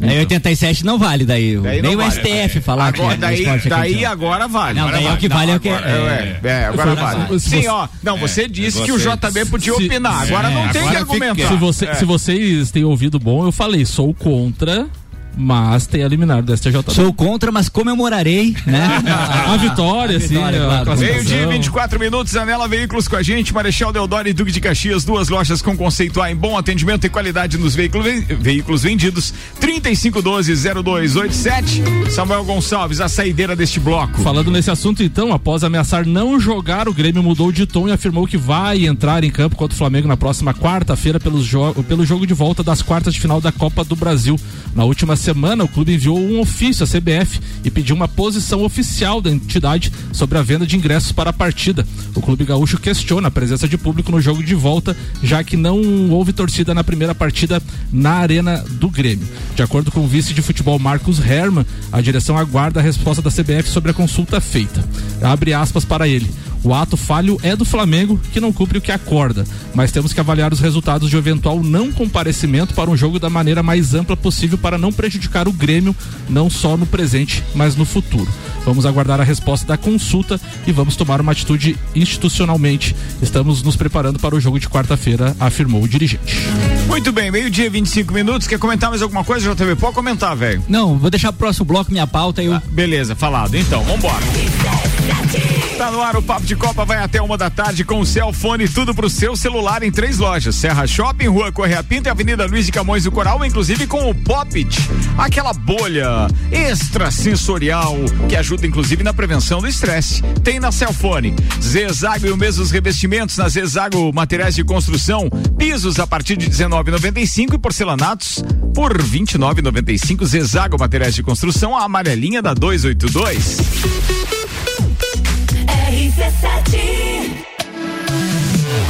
[SPEAKER 3] É. Aí 87 não vale daí. daí Nem o vale, STF é. falar
[SPEAKER 1] agora,
[SPEAKER 3] que
[SPEAKER 1] daí, daí agora vale.
[SPEAKER 3] Não,
[SPEAKER 1] agora
[SPEAKER 3] daí vale. é o que vale
[SPEAKER 1] não,
[SPEAKER 3] é o que
[SPEAKER 1] é. É, agora vale. Sim, ó. Não, você disse que o JB podia se, opinar. Agora não tem que argumentar.
[SPEAKER 4] Se, você, se vocês têm ouvido bom, eu falei, sou contra outra mas tem eliminado do STJ.
[SPEAKER 3] Sou contra, mas comemorarei, né?
[SPEAKER 4] a vitória, a sim. Claro.
[SPEAKER 1] Meio dia, 24 minutos, Anela Veículos com a gente, Marechal Deodoro e Duque de Caxias, duas lojas com conceito A em bom atendimento e qualidade nos veículos, veículos vendidos. 3512-0287. Samuel Gonçalves, a saideira deste bloco.
[SPEAKER 4] Falando nesse assunto, então, após ameaçar não jogar, o Grêmio mudou de tom e afirmou que vai entrar em campo contra o Flamengo na próxima quarta-feira pelo jogo de volta das quartas de final da Copa do Brasil. Na última semana, o clube enviou um ofício à CBF e pediu uma posição oficial da entidade sobre a venda de ingressos para a partida. O clube gaúcho questiona a presença de público no jogo de volta, já que não houve torcida na primeira partida na Arena do Grêmio. De acordo com o vice de futebol Marcos Herman, a direção aguarda a resposta da CBF sobre a consulta feita. Abre aspas para ele. O ato falho é do Flamengo, que não cumpre o que acorda, mas temos que avaliar os resultados de eventual não comparecimento para um jogo da maneira mais ampla possível para não prejudicar o Grêmio, não só no presente, mas no futuro. Vamos aguardar a resposta da consulta e vamos tomar uma atitude institucionalmente. Estamos nos preparando para o jogo de quarta-feira, afirmou o dirigente.
[SPEAKER 1] Muito bem, meio-dia, 25 minutos. Quer comentar mais alguma coisa, JTV? Pode comentar, velho.
[SPEAKER 3] Não, vou deixar pro próximo bloco minha pauta e eu. Ah,
[SPEAKER 1] beleza, falado. Então, vambora. Tá no ar o Papo de Copa, vai até uma da tarde com o Cellfone, tudo pro seu celular em três lojas: Serra Shopping, Rua Correia Pinto e Avenida Luiz de Camões do Coral, inclusive com o Popit, aquela bolha extrasensorial que ajuda ajuda inclusive na prevenção do estresse. Tem na Celfone. Zezago e o mesmo revestimentos na Zezago Materiais de Construção, pisos a partir de 19,95 e porcelanatos por 29,95. Zezago Materiais de Construção, a amarelinha da 282.
[SPEAKER 7] RC7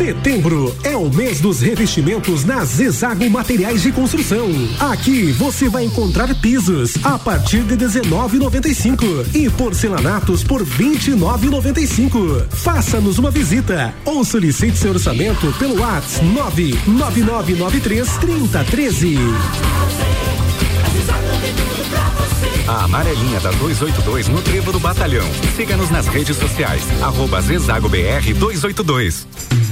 [SPEAKER 8] Setembro é o mês dos revestimentos na Zezago Materiais de Construção. Aqui você vai encontrar pisos a partir de 19,95 e porcelanatos por 29,95. Faça-nos uma visita ou solicite seu orçamento pelo WhatsApp 99993 3013.
[SPEAKER 9] A amarelinha da 282 no Trevo do Batalhão. Siga-nos nas redes sociais. Arroba Zezago BR 282.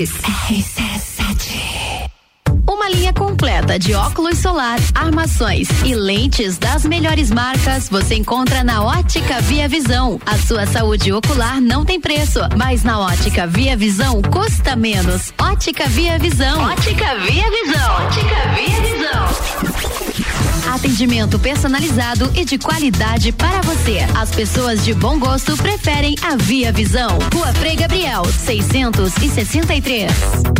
[SPEAKER 10] Lages.
[SPEAKER 11] Uma linha completa de óculos solar, armações e lentes das melhores marcas você encontra na Ótica Via Visão. A sua saúde ocular não tem preço, mas na Ótica Via Visão custa menos. Ótica Via Visão.
[SPEAKER 10] Ótica Via Visão.
[SPEAKER 11] Ótica Via Visão. Atendimento personalizado e de qualidade para você. As pessoas de bom gosto preferem a Via Visão. Rua Frei Gabriel, 663.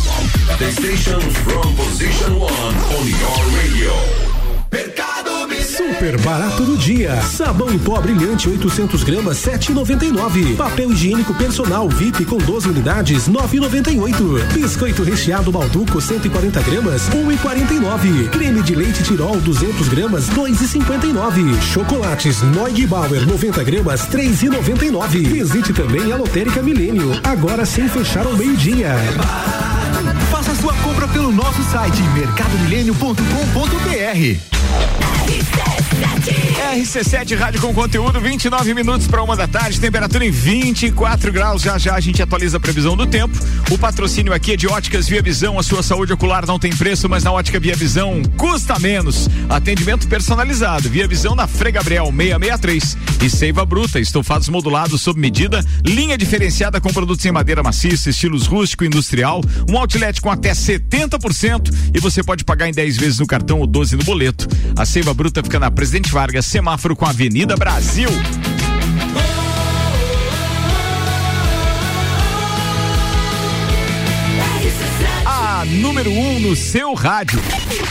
[SPEAKER 12] The station from position one on your radio.
[SPEAKER 8] Super barato do dia. Sabão em pó brilhante 800 gramas 7,99. Papel higiênico personal VIP com 12 unidades 9,98. Biscoito recheado Balduco 140 gramas 1,49. Creme de leite Tirol 200 gramas 2,59. Chocolates Neugbauer 90 gramas 3,99. Visite também a Lotérica Milênio, agora sem fechar ao meio-dia.
[SPEAKER 13] Faça sua compra pelo nosso site mercadomilênio.com.br.
[SPEAKER 1] RC7 Rádio com conteúdo, 29 minutos para uma da tarde, temperatura em 24 graus. Já já a gente atualiza a previsão do tempo. O patrocínio aqui é de Óticas Via Visão. A sua saúde ocular não tem preço, mas na Ótica Via Visão custa menos. Atendimento personalizado. Via Visão na Frei Gabriel 663 e Seiva Bruta, estofados modulados sob medida, linha diferenciada com produtos em madeira maciça, estilos rústico e industrial, um outlet com até 70% e você pode pagar em 10 vezes no cartão ou 12 no boleto. A Seiva Bruta fica na Presidente Vargas, semáforo com a Avenida Brasil. Número 1 um no seu rádio.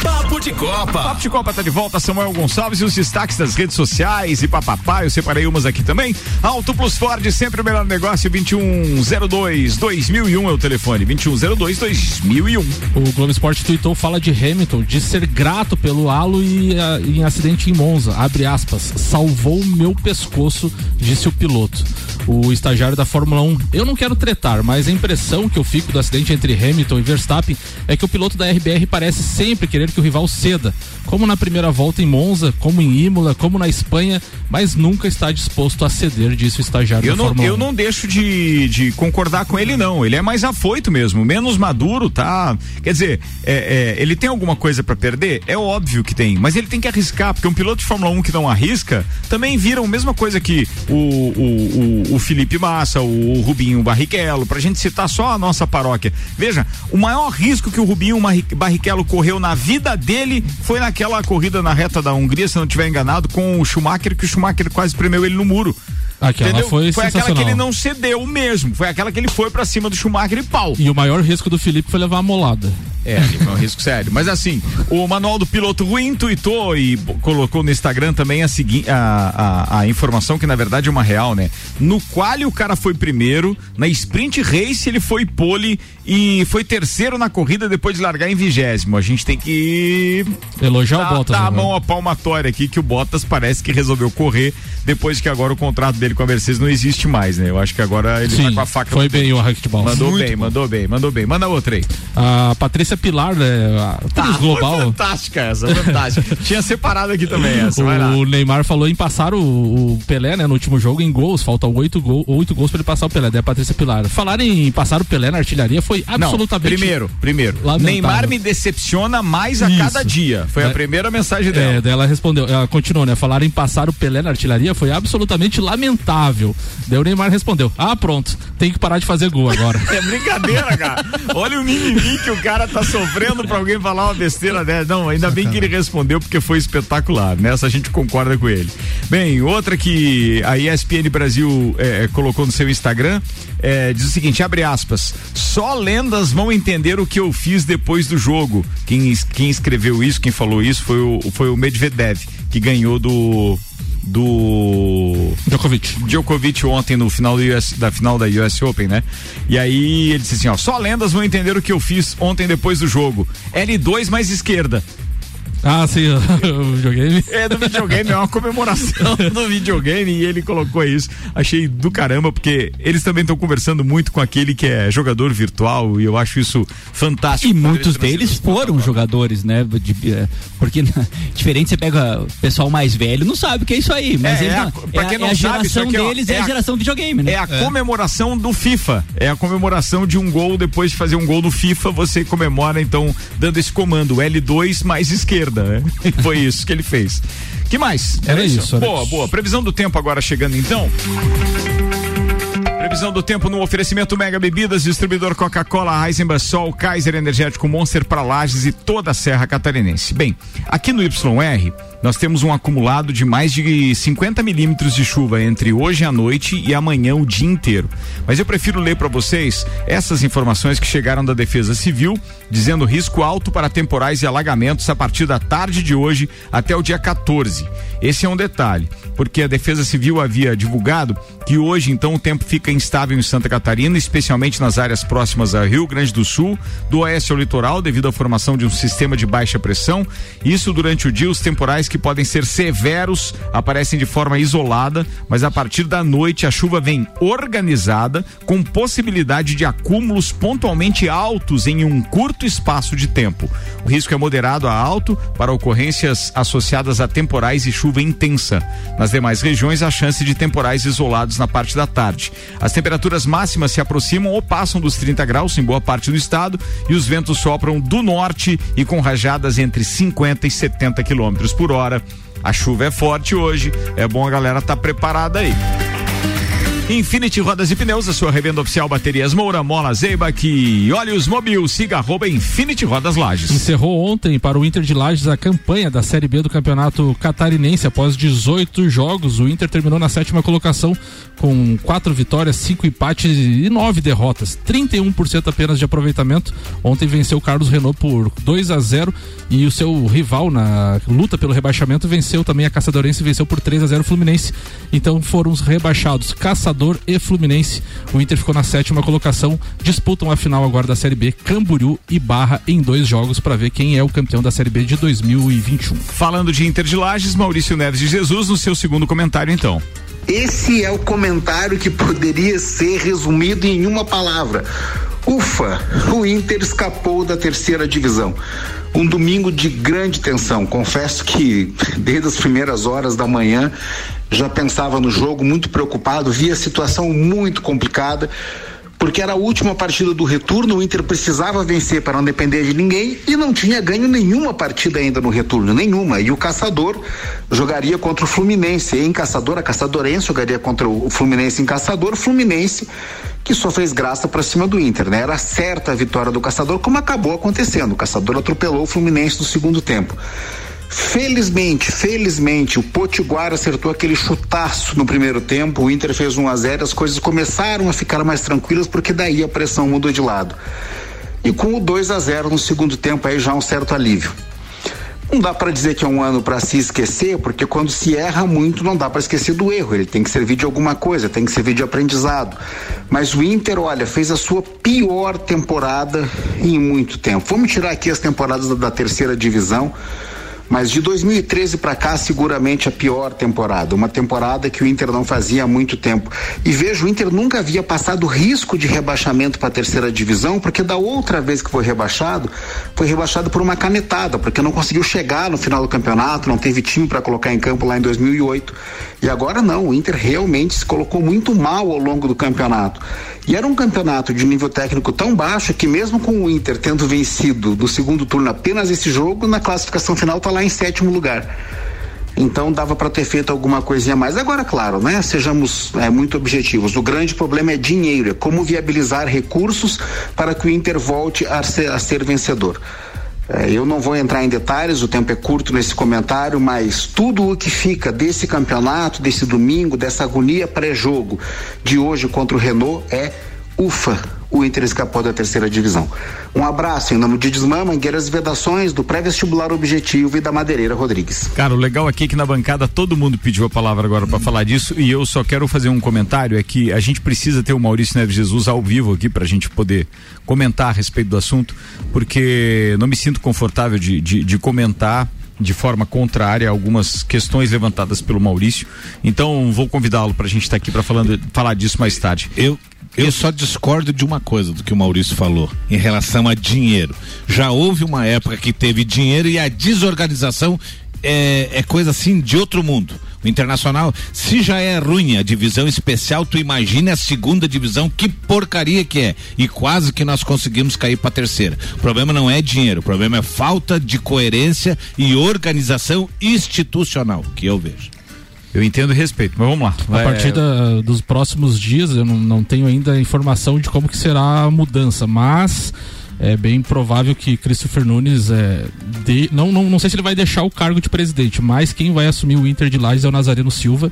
[SPEAKER 12] Papo de Copa.
[SPEAKER 1] Papo de Copa tá de volta, Samuel Gonçalves e os destaques das redes sociais e papapá, eu separei umas aqui também. Auto Plus Ford, sempre o melhor negócio, 2102 2001 é o telefone, 2102 2001.
[SPEAKER 4] O Globo Esporte tweetou fala de Hamilton de ser grato pelo halo e ah, em acidente em Monza. Abre aspas. Salvou meu pescoço, disse o piloto. O estagiário da Fórmula 1. Eu não quero tretar, mas a impressão que eu fico do acidente entre Hamilton e Verstappen é que o piloto da RBR parece sempre querer que o rival ceda, como na primeira volta em Monza, como em Imola, como na Espanha, mas nunca está disposto a ceder, disse o estagiário
[SPEAKER 1] Eu
[SPEAKER 4] da
[SPEAKER 1] não,
[SPEAKER 4] Fórmula 1.
[SPEAKER 1] eu não deixo de, de concordar com ele, não. Ele é mais afoito mesmo, menos maduro, tá? Quer dizer, é, é, ele tem alguma coisa pra perder? É óbvio que tem, mas ele tem que arriscar, porque um piloto de Fórmula 1 que não arrisca também viram a mesma coisa que o, o, o, o Felipe Massa, o Rubinho Barrichello, pra gente citar só a nossa paróquia. Veja, o maior risco que o Rubinho Barrichello correu na vida dele foi naquela corrida na reta da Hungria, se não estiver enganado, com o Schumacher, que o Schumacher quase premeu ele no muro.
[SPEAKER 4] Aquela
[SPEAKER 1] Entendeu?
[SPEAKER 4] foi
[SPEAKER 1] aquela que ele não cedeu mesmo. Foi aquela que ele foi pra cima do Schumacher e pau.
[SPEAKER 4] E o maior risco do Felipe foi levar a molada.
[SPEAKER 1] É, foi um risco sério. Mas assim, o manual do piloto ruim tweetou e colocou no Instagram também a, segui a, a, a informação que na verdade é uma real, né? No qual o cara foi primeiro, na sprint race ele foi pole e foi terceiro na corrida depois de largar em vigésimo. A gente tem que
[SPEAKER 4] Elogiar
[SPEAKER 1] dar,
[SPEAKER 4] o Bottas.
[SPEAKER 1] dar a mão à palmatória aqui que o Bottas parece que resolveu correr depois que agora o contrato dele com a Mercedes não existe mais, né? Eu acho que agora ele
[SPEAKER 4] Sim,
[SPEAKER 1] tá com a faca.
[SPEAKER 4] foi bem o Racquetball.
[SPEAKER 1] Mandou
[SPEAKER 4] Muito
[SPEAKER 1] bem,
[SPEAKER 4] bom.
[SPEAKER 1] mandou bem, mandou bem. Manda outra aí.
[SPEAKER 4] A Patrícia Pilar, né? A Tênis Global.
[SPEAKER 1] Fantástica essa, fantástica. Tinha separado aqui também essa.
[SPEAKER 4] O Neymar falou em passar o, o Pelé, né, no último jogo em gols. Faltam oito, gol, oito gols para ele passar o Pelé. Daí a Patrícia Pilar. Falar em passar o Pelé na artilharia foi absolutamente.
[SPEAKER 1] Não, primeiro, primeiro.
[SPEAKER 4] lamentável.
[SPEAKER 1] Neymar me decepciona mais a
[SPEAKER 4] Isso.
[SPEAKER 1] cada dia. Foi a
[SPEAKER 4] É.
[SPEAKER 1] primeira mensagem dela.
[SPEAKER 4] É, daí ela respondeu, ela continuou, né? Falar em passar o Pelé na artilharia foi absolutamente lamentável. Daí o Neymar respondeu: Ah, pronto, tem que parar de fazer gol agora.
[SPEAKER 1] É brincadeira, cara. Olha o mimimi que o cara tá sofrendo pra alguém falar uma besteira dessa. Não, ainda bem que ele respondeu porque foi espetacular. Nessa a gente concorda com ele. Bem, outra que a ESPN Brasil eh, colocou no seu Instagram eh, diz o seguinte: abre aspas. Só lendas vão entender o que eu fiz depois do jogo. Quem, quem escreveu isso, quem falou isso foi o, foi o Medvedev, que ganhou do. Do
[SPEAKER 4] Djokovic.
[SPEAKER 1] Djokovic ontem no final US da final da US Open, né? E aí ele disse assim, ó, só lendas vão entender o que eu fiz ontem depois do jogo. L2 mais esquerda.
[SPEAKER 4] Ah, sim, o videogame.
[SPEAKER 1] É do videogame, é uma comemoração do videogame e ele colocou isso. Achei do caramba, porque eles também estão conversando muito com aquele que é jogador virtual e eu acho isso fantástico.
[SPEAKER 3] E muitos deles foram jogadores, né? De- é, porque diferente você pega o pessoal mais velho, não sabe o que é isso aí. Mas
[SPEAKER 1] É, é a-
[SPEAKER 3] não-
[SPEAKER 1] pra
[SPEAKER 3] é,
[SPEAKER 1] quem
[SPEAKER 3] a-
[SPEAKER 1] não
[SPEAKER 3] é a geração deles
[SPEAKER 1] é
[SPEAKER 3] é a
[SPEAKER 1] a-
[SPEAKER 3] geração videogame, né?
[SPEAKER 1] É a comemoração do FIFA. É a comemoração de um gol depois de fazer um gol no FIFA, você comemora então dando esse comando L2 mais esquerda, né? Foi isso que ele fez. Que mais?
[SPEAKER 4] Era isso, era
[SPEAKER 1] boa,
[SPEAKER 4] isso.
[SPEAKER 1] boa. Previsão do tempo agora chegando então. Previsão do tempo no oferecimento Mega Bebidas, distribuidor Coca-Cola, Heisenberg Sol, Kaiser Energético Monster para Lages e toda a Serra Catarinense. Bem, aqui no YR nós temos um acumulado de mais de 50 milímetros de chuva entre hoje à noite e amanhã o dia inteiro. Mas eu prefiro ler para vocês essas informações que chegaram da Defesa Civil, dizendo risco alto para temporais e alagamentos a partir da tarde de hoje até o dia 14. Esse é um detalhe, porque a Defesa Civil havia divulgado que hoje então o tempo fica instável em Santa Catarina, especialmente nas áreas próximas a Rio Grande do Sul, do oeste ao litoral, devido à formação de um sistema de baixa pressão. Isso durante o dia os temporais que podem ser severos aparecem de forma isolada, mas a partir da noite a chuva vem organizada, com possibilidade de acúmulos pontualmente altos em um curto espaço de tempo. O risco é moderado a alto para ocorrências associadas a temporais e chuva intensa. Nas demais regiões, a chance de temporais isolados na parte da tarde. As temperaturas máximas se aproximam ou passam dos 30 graus em boa parte do estado e os ventos sopram do norte e com rajadas entre 50 e 70 quilômetros por hora. A chuva é forte hoje, é bom a galera estar tá preparada aí. Infinity Rodas e Pneus, a sua revenda oficial Baterias Moura, Mola Zeiba, que Olhos Mobil, siga arroba Infinity Rodas Lages.
[SPEAKER 4] Encerrou ontem para o Inter de Lages a campanha da Série B do Campeonato Catarinense. Após 18 jogos, o Inter terminou na sétima colocação com quatro vitórias, cinco empates e nove derrotas. 31% apenas de aproveitamento. Ontem venceu o Carlos Renault por 2 a 0 e o seu rival na luta pelo rebaixamento venceu também a Caçadorense, venceu por 3 a 0 o Fluminense. Então foram os rebaixados Caçador e Fluminense. O Inter ficou na sétima colocação. Disputam a final agora da Série B, Camboriú e Barra em dois jogos para ver quem é o campeão da Série B de 2021.
[SPEAKER 1] Falando de Inter de Lages, Maurício Neves de Jesus no seu segundo comentário então.
[SPEAKER 6] Esse é o comentário que poderia ser resumido em uma palavra. Ufa, o Inter escapou da terceira divisão. Um domingo de grande tensão. Confesso que desde as primeiras horas da manhã já pensava no jogo, muito preocupado, via a situação muito complicada, porque era a última partida do retorno, o Inter precisava vencer para não depender de ninguém e não tinha ganho nenhuma partida ainda no retorno, nenhuma. E o Caçador jogaria contra o Fluminense. em Caçador, a Caçadorense jogaria contra o Fluminense em Caçador, Fluminense que só fez graça para cima do Inter, né? Era certa a vitória do Caçador, como acabou acontecendo. O Caçador atropelou o Fluminense no segundo tempo. Felizmente, felizmente, o Potiguar acertou aquele chutaço no primeiro tempo, o Inter fez 1 a 0 as coisas começaram a ficar mais tranquilas porque daí a pressão mudou de lado. E com o 2 a 0 no segundo tempo aí já um certo alívio. Não dá para dizer que é um ano para se esquecer, porque quando se erra muito não dá para esquecer do erro. Ele tem que servir de alguma coisa, tem que servir de aprendizado. Mas o Inter, olha, fez a sua pior temporada em muito tempo. Vamos tirar aqui as temporadas da, da terceira divisão. Mas de 2013 para cá, seguramente a pior temporada. Uma temporada que o Inter não fazia há muito tempo. E vejo, o Inter nunca havia passado risco de rebaixamento para a terceira divisão, porque da outra vez que foi rebaixado, foi rebaixado por uma canetada, porque não conseguiu chegar no final do campeonato, não teve time para colocar em campo lá em 2008. E agora não, o Inter realmente se colocou muito mal ao longo do campeonato. E era um campeonato de nível técnico tão baixo que mesmo com o Inter tendo vencido do segundo turno apenas esse jogo, na classificação final está lá em sétimo lugar. Então dava para ter feito alguma coisinha mais. Agora, claro, né? Sejamos é, muito objetivos. O grande problema é dinheiro, é como viabilizar recursos para que o Inter volte a ser, a ser vencedor. É, eu não vou entrar em detalhes, o tempo é curto nesse comentário, mas tudo o que fica desse campeonato, desse domingo, dessa agonia pré-jogo de hoje contra o Renault é ufa, o Inter escapou da terceira divisão. Um abraço em nome de Desmã, Mangueiras e Vedações, do pré-vestibular Objetivo e da Madeireira Rodrigues.
[SPEAKER 1] Cara, o legal aqui é que na bancada todo mundo pediu a palavra agora para falar disso e eu só quero fazer um comentário, é que a gente precisa ter o Maurício Neves Jesus ao vivo aqui pra gente poder comentar a respeito do assunto, porque não me sinto confortável de, de, de comentar de forma contrária a algumas questões levantadas pelo Maurício. Então vou convidá-lo para a gente estar tá aqui para falar disso mais tarde.
[SPEAKER 2] Eu eu só discordo de uma coisa do que o Maurício falou em relação a dinheiro. Já houve uma época que teve dinheiro e a desorganização é, é coisa assim de outro mundo. O Internacional, se já é ruim a divisão especial, tu imagina a segunda divisão, que porcaria que é. E quase que nós conseguimos cair para a terceira. O problema não é dinheiro, o problema é falta de coerência e organização institucional, que eu vejo.
[SPEAKER 1] Eu entendo e respeito, mas vamos lá.
[SPEAKER 4] A
[SPEAKER 1] Vai-
[SPEAKER 4] partir da- dos próximos dias, eu não, não tenho ainda informação de como que será a mudança, mas é bem provável que Christopher Nunes é, dê- não, não, não sei se ele vai deixar o cargo de presidente, mas quem vai assumir o Inter de Lages é o Nazareno Silva,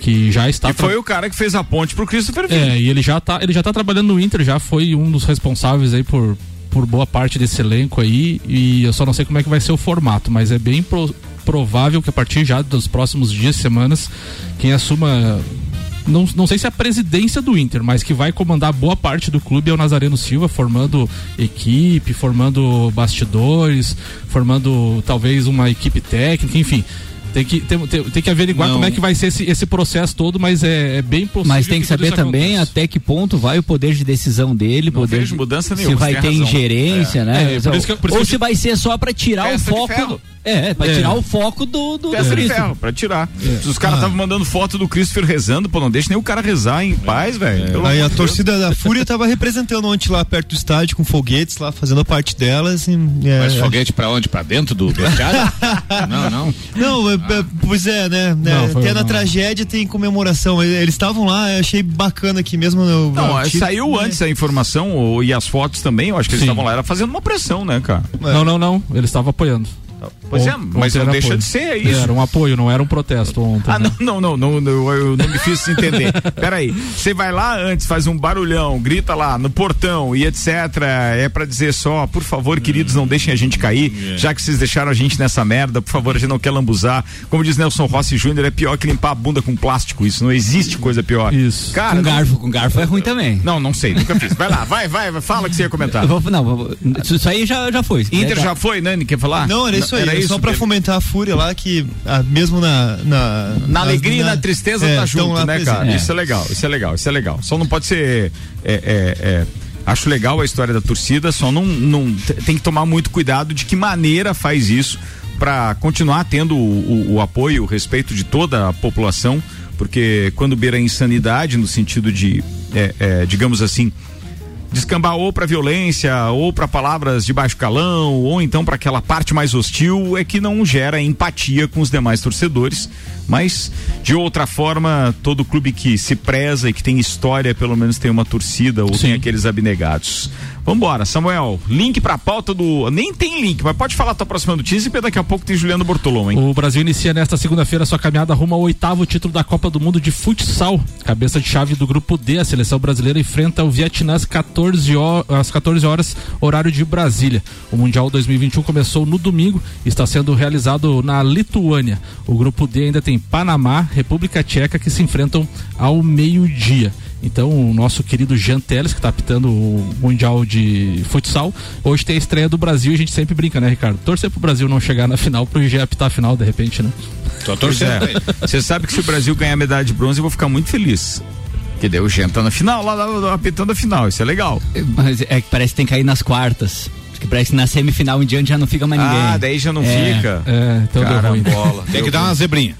[SPEAKER 4] que já está
[SPEAKER 1] Que foi o cara que fez a ponte pro Christopher Villa.
[SPEAKER 4] é, e ele já tá, ele já tá trabalhando no Inter, já foi um dos responsáveis aí por, por boa parte desse elenco aí, e eu só não sei como é que vai ser o formato, mas é bem pro- provável que a partir já dos próximos dias, semanas, quem assuma não, não sei se é a presidência do Inter, mas que vai comandar boa parte do clube é o Nazareno Silva, formando equipe, formando bastidores, formando talvez uma equipe técnica, enfim. Tem que, tem, tem, tem que averiguar
[SPEAKER 3] Não.
[SPEAKER 4] como é que vai ser esse, esse processo todo, mas é, é bem possível.
[SPEAKER 3] Mas tem que
[SPEAKER 4] tudo
[SPEAKER 3] saber também até que ponto vai o poder de decisão dele,
[SPEAKER 1] Não
[SPEAKER 3] poder
[SPEAKER 1] vejo
[SPEAKER 3] de-
[SPEAKER 1] mudança
[SPEAKER 3] se
[SPEAKER 1] nenhuma,
[SPEAKER 3] vai
[SPEAKER 1] você
[SPEAKER 3] ter
[SPEAKER 1] razão.
[SPEAKER 3] ingerência,
[SPEAKER 1] É.
[SPEAKER 3] né?
[SPEAKER 1] É, por isso que eu- por isso
[SPEAKER 3] Ou
[SPEAKER 1] que
[SPEAKER 3] se vai ser só pra tirar o
[SPEAKER 1] de
[SPEAKER 3] foco. Do- É, pra
[SPEAKER 1] É.
[SPEAKER 3] tirar o foco do. do
[SPEAKER 1] Peça
[SPEAKER 3] do
[SPEAKER 1] de ferro, pra tirar. Se os
[SPEAKER 3] Ah.
[SPEAKER 1] caras estavam mandando foto do Christopher rezando, pô, não deixa nem o cara rezar em paz, velho. Pelo
[SPEAKER 5] Aí a torcida da Fúria tava representando ontem lá perto do estádio com foguetes lá, fazendo a parte delas. E, é,
[SPEAKER 2] Mas foguete pra onde? Pra dentro do vestiário? não, não.
[SPEAKER 5] Não, é, é, pois é, né? né,
[SPEAKER 2] Não,
[SPEAKER 5] Até na
[SPEAKER 2] não.
[SPEAKER 5] tragédia tem comemoração. Eles estavam lá, eu achei bacana aqui mesmo. No,
[SPEAKER 1] Não,
[SPEAKER 5] no
[SPEAKER 1] é,
[SPEAKER 5] time,
[SPEAKER 1] saiu
[SPEAKER 5] né?
[SPEAKER 1] antes a informação o- e as fotos também, eu acho que eles estavam lá, era fazendo uma pressão, né, cara?
[SPEAKER 4] Não, não, não. Ele estava apoiando.
[SPEAKER 1] Pois é, mas não deixa
[SPEAKER 4] apoio.
[SPEAKER 1] de ser, é isso.
[SPEAKER 4] Era um apoio, não era um protesto ontem.
[SPEAKER 1] Ah,
[SPEAKER 4] né?
[SPEAKER 1] não, não, não, não, eu não me fiz entender. Peraí, você vai lá antes, faz um barulhão, grita lá no portão e etc. É pra dizer só, por favor, queridos, não deixem a gente cair, já que vocês deixaram a gente nessa merda, por favor, a gente não quer lambuzar. Como diz Nelson Rossi Júnior, é pior que limpar a bunda com plástico, isso não existe coisa pior.
[SPEAKER 4] Isso.
[SPEAKER 1] Cara,
[SPEAKER 3] com garfo, com garfo é ruim também.
[SPEAKER 1] Não, não sei, nunca fiz. Vai lá, vai, vai, fala o que você ia comentar.
[SPEAKER 3] Vou- não, vou- isso aí já, já foi.
[SPEAKER 1] Inter
[SPEAKER 3] né?
[SPEAKER 1] já foi, Nani, quer falar?
[SPEAKER 5] Não, era isso aí.
[SPEAKER 1] Era
[SPEAKER 5] era só pra fomentar a fúria lá, que ah, mesmo na. Na,
[SPEAKER 1] Na alegria e na tristeza
[SPEAKER 5] é,
[SPEAKER 1] tá junto,
[SPEAKER 5] lá
[SPEAKER 1] né,
[SPEAKER 5] presente.
[SPEAKER 1] cara? Isso é legal, isso é legal, isso é legal. Só não pode ser. é, é, é, acho legal a história da torcida, só não, não tem que tomar muito cuidado de que maneira faz isso para continuar tendo o, o- o apoio, o respeito de toda a população, porque quando beira a insanidade, no sentido de, é, é, digamos assim, descambar ou para violência, ou para palavras de baixo calão, ou então para aquela parte mais hostil, é que não gera empatia com os demais torcedores. Mas, de outra forma, todo clube que se preza e que tem história, pelo menos tem uma torcida ou tem aqueles abnegados. Vambora, Samuel, link pra pauta do. Nem tem link, mas pode falar a tua próxima notícia e daqui a pouco tem Juliano Bortolom, hein?
[SPEAKER 4] O Brasil inicia nesta segunda-feira sua caminhada rumo ao oitavo título da Copa do Mundo de Futsal. Cabeça de chave do grupo D, a seleção brasileira enfrenta o Vietnã às 14, ho- às 14 horas, horário de Brasília. O Mundial 2021 começou no domingo e está sendo realizado na Lituânia. O grupo D ainda tem Panamá, República Tcheca que se enfrentam ao meio-dia. Então, o nosso querido Jean Teles, que está apitando o Mundial de Futsal, hoje tem a estreia do Brasil e a gente sempre brinca, né, Ricardo? Torcer pro Brasil não chegar na final, pro Jean apitar a final, de repente, né?
[SPEAKER 2] Tô
[SPEAKER 1] Pois é. Você sabe que se o Brasil ganhar medalha de bronze, eu vou ficar muito feliz. Que daí o Jean tá na final, lá, lá, lá apitando a final, isso é legal.
[SPEAKER 3] Mas é que parece que tem que cair nas quartas. Porque parece que na semifinal em diante já não fica mais ninguém.
[SPEAKER 1] Ah, daí já não
[SPEAKER 3] É.
[SPEAKER 1] fica.
[SPEAKER 4] É, então deu ruim.
[SPEAKER 1] Carambola.
[SPEAKER 2] Tem que dar uma zebrinha.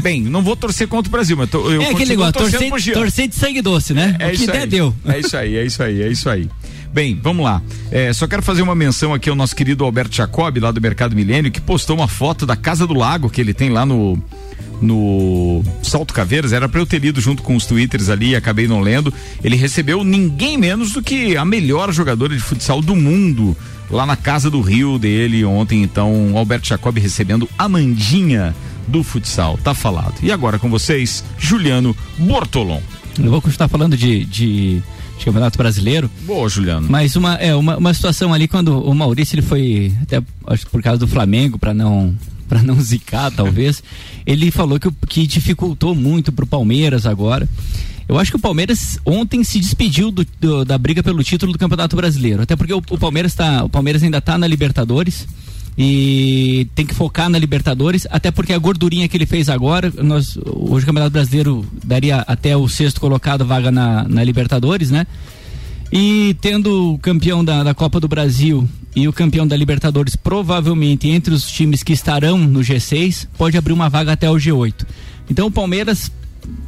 [SPEAKER 1] Bem, não vou torcer contra o Brasil, mas tô, eu
[SPEAKER 3] é aquele negócio,
[SPEAKER 1] torcendo
[SPEAKER 3] torcer, torcer de sangue doce, né?
[SPEAKER 1] É
[SPEAKER 3] o que
[SPEAKER 1] isso
[SPEAKER 3] der,
[SPEAKER 1] aí.
[SPEAKER 3] deu.
[SPEAKER 1] É isso aí, é isso aí, é isso aí. Bem, vamos lá. É, só quero fazer uma menção aqui ao nosso querido Alberto Jacob, lá do Mercado Milênio, que postou uma foto da Casa do Lago que ele tem lá no no Salto Caveiras, era pra eu ter lido junto com os twitters ali e acabei não lendo. Ele recebeu ninguém menos do que a melhor jogadora de futsal do mundo lá na Casa do Rio dele ontem, então, Alberto Jacob recebendo a Mandinha do futsal, tá falado. E agora com vocês, Juliano Bortolom.
[SPEAKER 3] Eu vou continuar falando de, de, de Campeonato Brasileiro.
[SPEAKER 1] Boa, Juliano.
[SPEAKER 3] Mas uma, é, uma, uma situação ali quando o Maurício ele foi, até acho que por causa do Flamengo, para não para não zicar, talvez, ele falou que, o- que dificultou muito pro Palmeiras agora. Eu acho que o Palmeiras ontem se despediu do- do- da briga pelo título do Campeonato Brasileiro. Até porque o, o Palmeiras tá, o Palmeiras ainda tá na Libertadores e tem que focar na Libertadores, até porque a gordurinha que ele fez agora, nós, hoje o Campeonato Brasileiro daria até o sexto colocado vaga na, na Libertadores, né? E tendo o campeão da, da Copa do Brasil e o campeão da Libertadores provavelmente entre os times que estarão no G6, pode abrir uma vaga até o G8. Então o Palmeiras,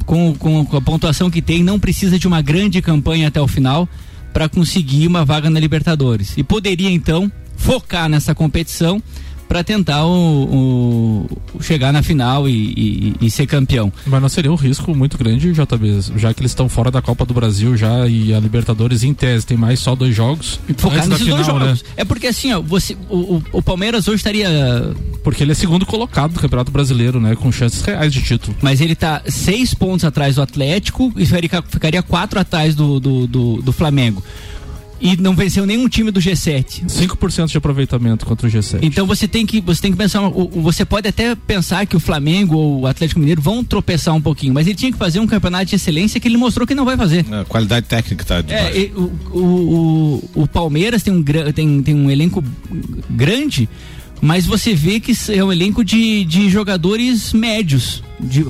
[SPEAKER 3] com, com, com a pontuação que tem, não precisa de uma grande campanha até o final para conseguir uma vaga na Libertadores. E poderia então focar nessa competição para tentar o, o- chegar na final e, e- e ser campeão.
[SPEAKER 4] Mas não seria um risco muito grande, JB, já que eles estão fora da Copa do Brasil já e a Libertadores em tese tem mais só dois jogos.
[SPEAKER 3] Focar nesses dois
[SPEAKER 4] final,
[SPEAKER 3] jogos.
[SPEAKER 4] né?
[SPEAKER 3] É porque assim, ó, você, o, o- Palmeiras hoje estaria.
[SPEAKER 4] Porque ele é segundo colocado do Campeonato Brasileiro, né? Com chances reais de título.
[SPEAKER 3] Mas ele tá seis pontos atrás do Atlético e ficaria, ficaria quatro atrás do, do, do, do Flamengo. E não venceu nenhum time do G7.
[SPEAKER 4] 5% de aproveitamento contra o G7.
[SPEAKER 3] Então você tem que você tem que pensar, você pode até pensar que o Flamengo ou o Atlético Mineiro vão tropeçar um pouquinho, mas ele tinha que fazer um campeonato de excelência que ele mostrou que não vai fazer.
[SPEAKER 2] A qualidade técnica tá de
[SPEAKER 3] É, e o, o, o, o Palmeiras tem um, tem, tem um elenco grande, mas você vê que é um elenco de, de jogadores médios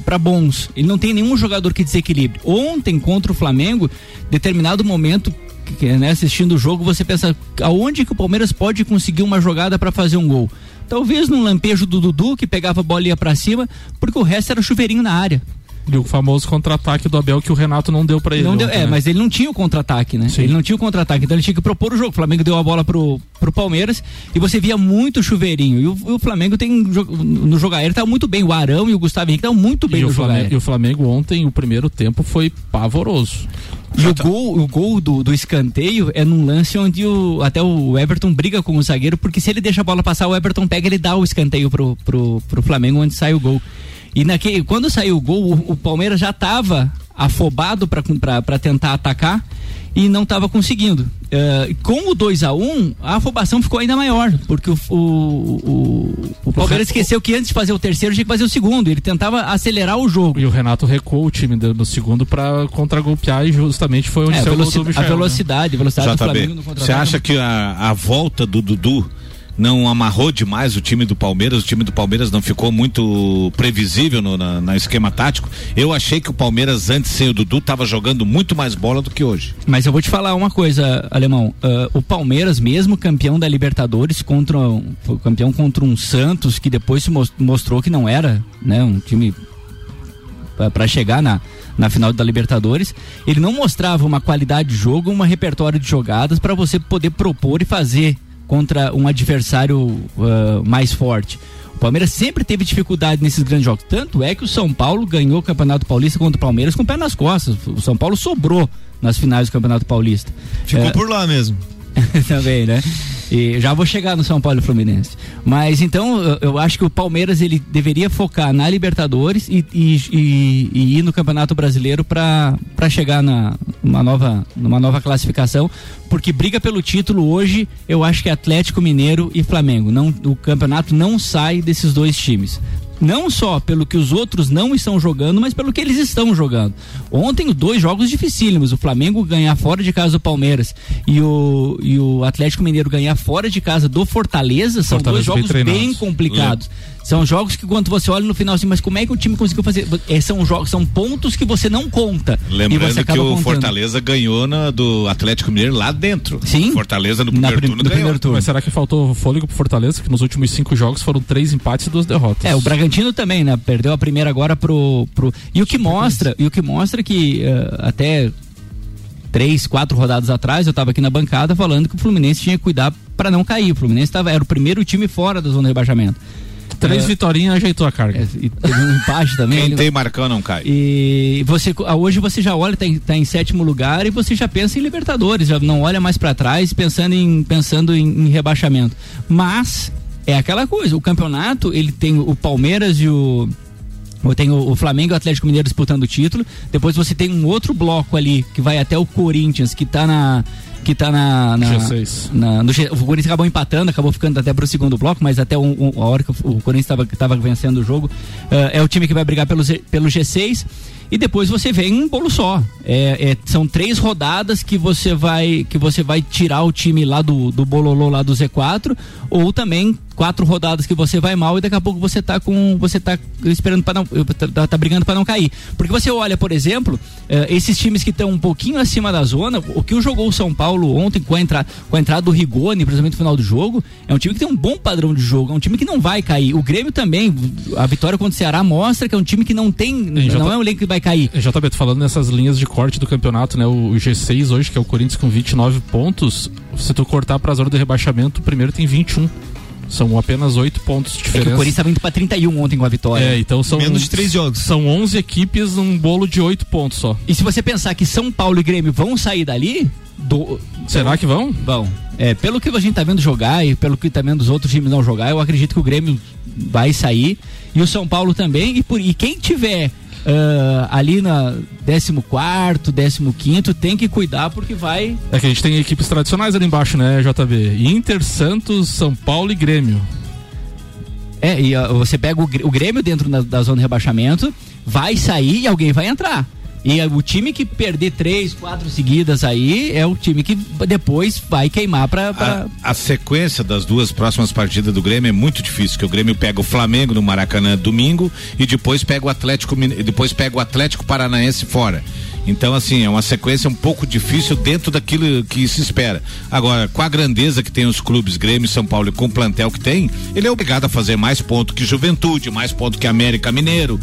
[SPEAKER 3] para bons. Ele não tem nenhum jogador que desequilibre. Ontem, contra o Flamengo, determinado momento, né, assistindo o jogo, você pensa aonde que o Palmeiras pode conseguir uma jogada para fazer um gol. Talvez num lampejo do Dudu, que pegava a bola e ia pra cima, porque o resto era chuveirinho na área.
[SPEAKER 4] E o famoso contra-ataque do Abel que o Renato não deu pra ele.
[SPEAKER 3] Não deu,
[SPEAKER 4] ontem,
[SPEAKER 3] é,
[SPEAKER 4] né?
[SPEAKER 3] mas ele não tinha o contra-ataque, né? Ele não tinha o contra-ataque, então ele tinha que propor o jogo. O Flamengo deu a bola pro, pro Palmeiras e você via muito chuveirinho. E o, e o Flamengo tem no jogo aéreo tá muito bem. O Arão e o Gustavo Henrique estão muito bem
[SPEAKER 4] E
[SPEAKER 3] no
[SPEAKER 4] o,
[SPEAKER 3] jogo
[SPEAKER 4] Flamengo, e
[SPEAKER 3] aéreo.
[SPEAKER 4] o Flamengo ontem, o primeiro tempo foi pavoroso.
[SPEAKER 3] E o gol, o gol do, do escanteio é num lance onde o, até o Everton briga com o zagueiro, porque se ele deixa a bola passar, o Everton pega ele dá o escanteio pro, pro, pro Flamengo, onde sai o gol. E naquele, quando saiu o gol, o, o Palmeiras já estava afobado para tentar atacar e não estava conseguindo. Eh, com o 2 a 1 um, a afobação ficou ainda maior, porque o, o, o, o Palmeiras esqueceu que antes de fazer o terceiro tinha que fazer o segundo. Ele tentava acelerar o jogo.
[SPEAKER 4] E o Renato recuou o time do- no segundo pra contragolpear e justamente foi onde
[SPEAKER 3] É, a,
[SPEAKER 4] saiu o
[SPEAKER 3] veloci-
[SPEAKER 4] Michel,
[SPEAKER 3] a velocidade, a velocidade do Flamengo no
[SPEAKER 2] você acha que a, a volta do Dudu não amarrou demais o time do Palmeiras? O time do Palmeiras não ficou muito previsível no na, na esquema tático? Eu achei que o Palmeiras, antes sem o Dudu, estava jogando muito mais bola do que hoje.
[SPEAKER 3] Mas eu vou te falar uma coisa, Alemão. Ah, o Palmeiras, mesmo campeão da Libertadores, contra um, campeão contra um Santos, que depois se mos- mostrou que não era né, um time para chegar na, na final da Libertadores, ele não mostrava uma qualidade de jogo, um repertório de jogadas para você poder propor e fazer contra um adversário ah, mais forte. O Palmeiras sempre teve dificuldade nesses grandes jogos. Tanto é que o São Paulo ganhou o Campeonato Paulista contra o Palmeiras com o pé nas costas. O São Paulo sobrou nas finais do Campeonato Paulista.
[SPEAKER 5] Ficou
[SPEAKER 3] É,
[SPEAKER 5] por lá mesmo.
[SPEAKER 3] também, né? E já vou chegar no São Paulo Fluminense. Mas então eu, eu acho que o Palmeiras ele deveria focar na Libertadores e, e, e- e ir no Campeonato Brasileiro para chegar na numa nova, numa nova classificação, porque briga pelo título hoje, eu acho que é Atlético Mineiro e Flamengo. Não, o campeonato não sai desses dois times. Não só pelo que os outros não estão jogando, mas pelo que eles estão jogando. Ontem, dois jogos dificílimos. O Flamengo ganhar fora de casa do Palmeiras e o, e o Atlético Mineiro ganhar fora de casa do Fortaleza. São
[SPEAKER 4] Fortaleza
[SPEAKER 3] dois
[SPEAKER 4] bem
[SPEAKER 3] jogos bem,
[SPEAKER 4] treinados.
[SPEAKER 3] complicados. São jogos que quando você olha no final assim, mas como é que o time conseguiu fazer? É, são jogos, são pontos que você não conta. e você
[SPEAKER 2] Lembrando que o
[SPEAKER 3] contando.
[SPEAKER 2] Fortaleza ganhou na, do Atlético Mineiro lá dentro.
[SPEAKER 3] Sim.
[SPEAKER 2] Fortaleza no primeiro turno ganhou.
[SPEAKER 4] Mas será que faltou fôlego pro Fortaleza? Que nos últimos cinco jogos foram três empates e duas derrotas.
[SPEAKER 3] É, o Bragantino também, né? Perdeu a primeira agora pro. pro... E o que mostra, e o que mostra que eh, até três, quatro rodadas atrás, eu estava aqui na bancada falando que o Fluminense tinha que cuidar para não cair. O Fluminense tava, era o primeiro time fora da zona de rebaixamento.
[SPEAKER 4] Três
[SPEAKER 3] É,
[SPEAKER 4] vitórias ajeitou a carga.
[SPEAKER 3] e teve um empate também.
[SPEAKER 2] Quem
[SPEAKER 3] né?
[SPEAKER 2] tem Marcão não cai.
[SPEAKER 3] E você ah, hoje você já olha, tá em, tá em sétimo lugar e você já pensa em Libertadores, já não olha mais para trás pensando em pensando em, em rebaixamento. Mas é aquela coisa, o campeonato ele tem o Palmeiras e o ou tem o, o Flamengo e o Atlético Mineiro disputando o título. Depois você tem um outro bloco ali que vai até o Corinthians, que tá na. Que tá na. na
[SPEAKER 4] G6.
[SPEAKER 3] na- no o Corinthians acabou empatando, acabou ficando até pro segundo bloco, mas até um, um- a hora que o, Corinthians estava tava vencendo o jogo. eh, é o time que vai brigar pelo, pelo G6. E depois você vem um bolo só. É, é- são três rodadas que você vai que você vai tirar o time lá do, do bololô lá do Z4, ou também quatro rodadas que você vai mal e daqui a pouco você tá com você tá esperando para não tá, tá brigando para não cair. Porque você olha, por exemplo, eh, esses times que estão um pouquinho acima da zona, o que o jogou o São Paulo ontem com a, entra, com a entrada do Rigoni, principalmente no final do jogo, é um time que tem um bom padrão de jogo, é um time que não vai cair. O Grêmio também, a vitória contra o Ceará mostra que é um time que não tem,
[SPEAKER 4] já
[SPEAKER 3] não
[SPEAKER 4] tá-
[SPEAKER 3] é um elenco que vai cair.
[SPEAKER 4] JB, tô falando nessas linhas de corte do campeonato, né? O G6 hoje, que é o Corinthians com 29 pontos, se tu cortar pra zona do rebaixamento, o primeiro tem 21. São apenas oito pontos de
[SPEAKER 3] É que o
[SPEAKER 4] diferença.
[SPEAKER 3] Corinthians estava indo para 31 ontem com a vitória.
[SPEAKER 4] É, então são
[SPEAKER 5] Menos de três jogos.
[SPEAKER 4] São 11 equipes num bolo de oito pontos só.
[SPEAKER 3] E se você pensar que São Paulo e Grêmio vão sair dali, do-
[SPEAKER 4] Será que vão?
[SPEAKER 3] Vão. É, pelo que a gente tá vendo jogar e pelo que tá vendo os outros times não jogar, eu acredito que o Grêmio vai sair e o São Paulo também. E, por, e quem tiver ah, ali na 14, 15, tem que cuidar porque vai.
[SPEAKER 4] É que a gente tem equipes tradicionais ali embaixo, né, JB? Inter, Santos, São Paulo e Grêmio.
[SPEAKER 3] É, e ah, você pega o, o Grêmio dentro da, da zona de rebaixamento, vai sair e alguém vai entrar. E ah, o time que perder três, quatro seguidas aí é o time que depois vai queimar pra. pra-
[SPEAKER 2] A, a sequência das duas próximas partidas do Grêmio é muito difícil, que o Grêmio pega o Flamengo no Maracanã domingo e depois pega o Atlético depois pega o Atlético Paranaense fora. Então, assim, é uma sequência um pouco difícil dentro daquilo que se espera. Agora, com a grandeza que tem os clubes Grêmio São Paulo e com o plantel que tem, ele é obrigado a fazer mais ponto que Juventude, mais ponto que América Mineiro,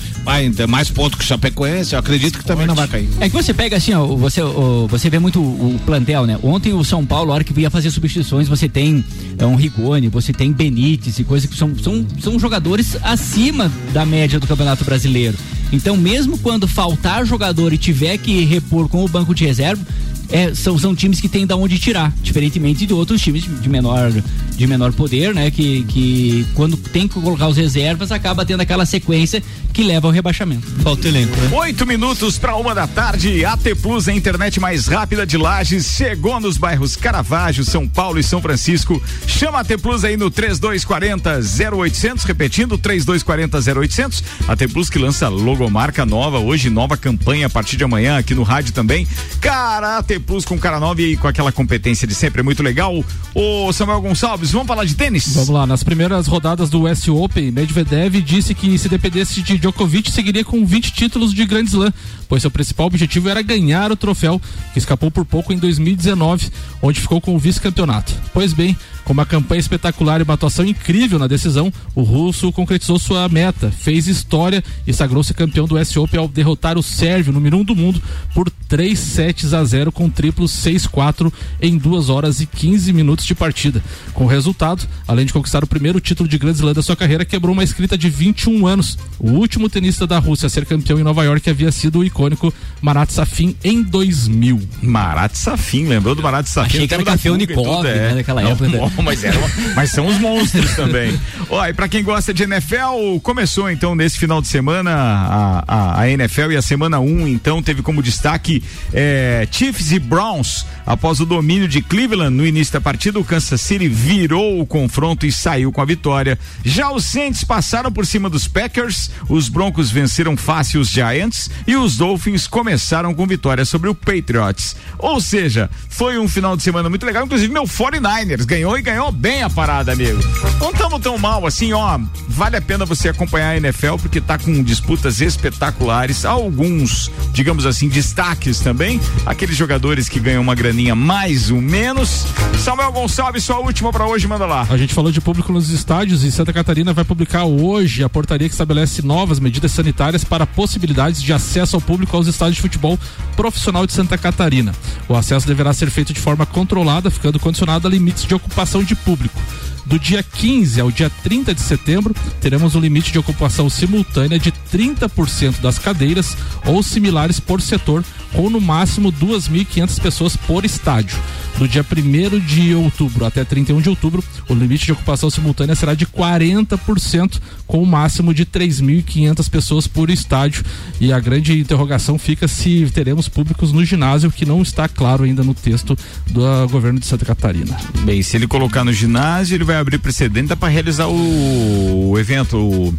[SPEAKER 2] mais ponto que Chapecoense. Eu acredito que também não vai cair.
[SPEAKER 3] É que você pega assim, ó, você, ó, você vê muito o, o plantel, né? Ontem o São Paulo, a hora que ia fazer substituições, você tem é, um Rigoni, você tem Benítez e coisas que são, são, são jogadores acima da média do Campeonato Brasileiro. Então, mesmo quando faltar jogador e tiver que repor com o banco de reserva, é, são, são times que têm da onde tirar, diferentemente de outros times de menor, de menor poder, né? Que, que quando tem que colocar os reservas, acaba tendo aquela sequência que leva ao rebaixamento.
[SPEAKER 5] Falta elenco, né?
[SPEAKER 1] Oito minutos para uma da tarde. AT Plus, a internet mais rápida de Lages, chegou nos bairros Caravaggio, São Paulo e São Francisco. Chama a AT Plus aí no 3240 0800, repetindo 3240 0800. AT Plus que lança logomarca nova hoje, nova campanha a partir de amanhã aqui no rádio também. Cara, AT Plus com cara nova e com aquela competência de sempre, é muito legal. Ô Samuel Gonçalves, vamos falar de tênis?
[SPEAKER 4] Vamos lá, nas primeiras rodadas do US Open, Medvedev disse que se dependesse de Djokovic, seguiria com 20 títulos de Grand Slam, pois seu principal objetivo era ganhar o troféu, que escapou por pouco em 2019, onde ficou com o vice-campeonato. Pois bem, com uma campanha espetacular e uma atuação incrível na decisão, o russo concretizou sua meta, fez história e sagrou-se campeão do US Open ao derrotar o sérvio, número 1 um do mundo, por 3 sets a 0 com triplo 6-4 em 2 horas e 15 minutos de partida. Com o resultado, além de conquistar o primeiro título de Grand Slam da sua carreira, quebrou uma escrita de 21 anos. O último tenista da Rússia a ser campeão em Nova York havia sido o icônico Marat Safin em 2000.
[SPEAKER 1] Marat Safin, lembrou do Marat Safin?
[SPEAKER 3] Achei que era café Unicov,
[SPEAKER 1] tudo,
[SPEAKER 3] né, naquela
[SPEAKER 1] Não,
[SPEAKER 3] época, né?
[SPEAKER 1] bom, mas, era uma- mas são os monstros também. Ó, e pra quem gosta de NFL, começou então nesse final de semana a, a, a NFL e a semana 1, então teve como destaque eh, Chiefs e Browns. Após o domínio de Cleveland no início da partida, o Kansas City virou o confronto e saiu com a vitória. Já os Saints passaram por cima dos Packers, os Broncos venceram fácil os Giants e os Dolphins começaram com vitória sobre o Patriots. Ou seja, foi um final de semana muito legal. Inclusive, meu 49ers ganhou e ganhou bem a parada, amigo. Não estamos tão mal assim, ó. Vale a pena você acompanhar a NFL porque tá com disputas espetaculares. Alguns, digamos assim, destaques também. Aqueles jogadores que ganham uma graninha mais ou menos. Samuel Gonçalves, sua última para hoje, manda lá.
[SPEAKER 4] A gente falou de público nos estádios e Santa Catarina vai publicar hoje a portaria que estabelece novas medidas sanitárias para possibilidades de acesso ao público aos estádios de futebol profissional de Santa Catarina. O acesso deverá ser feito de forma controlada, ficando condicionado a limites de ocupação de público. Do dia 15 ao dia 30 de setembro, teremos um limite de ocupação simultânea de 30% das cadeiras ou similares por setor, com no máximo 2.500 pessoas por estádio. Do dia 1 de outubro até 31 de outubro, o limite de ocupação simultânea será de 40%, com o máximo de 3.500 pessoas por estádio. E a grande interrogação fica se teremos públicos no ginásio, que não está claro ainda no texto do governo de Santa Catarina.
[SPEAKER 1] Bem, se ele colocar no ginásio, ele vai abrir precedente para realizar o, o evento, o-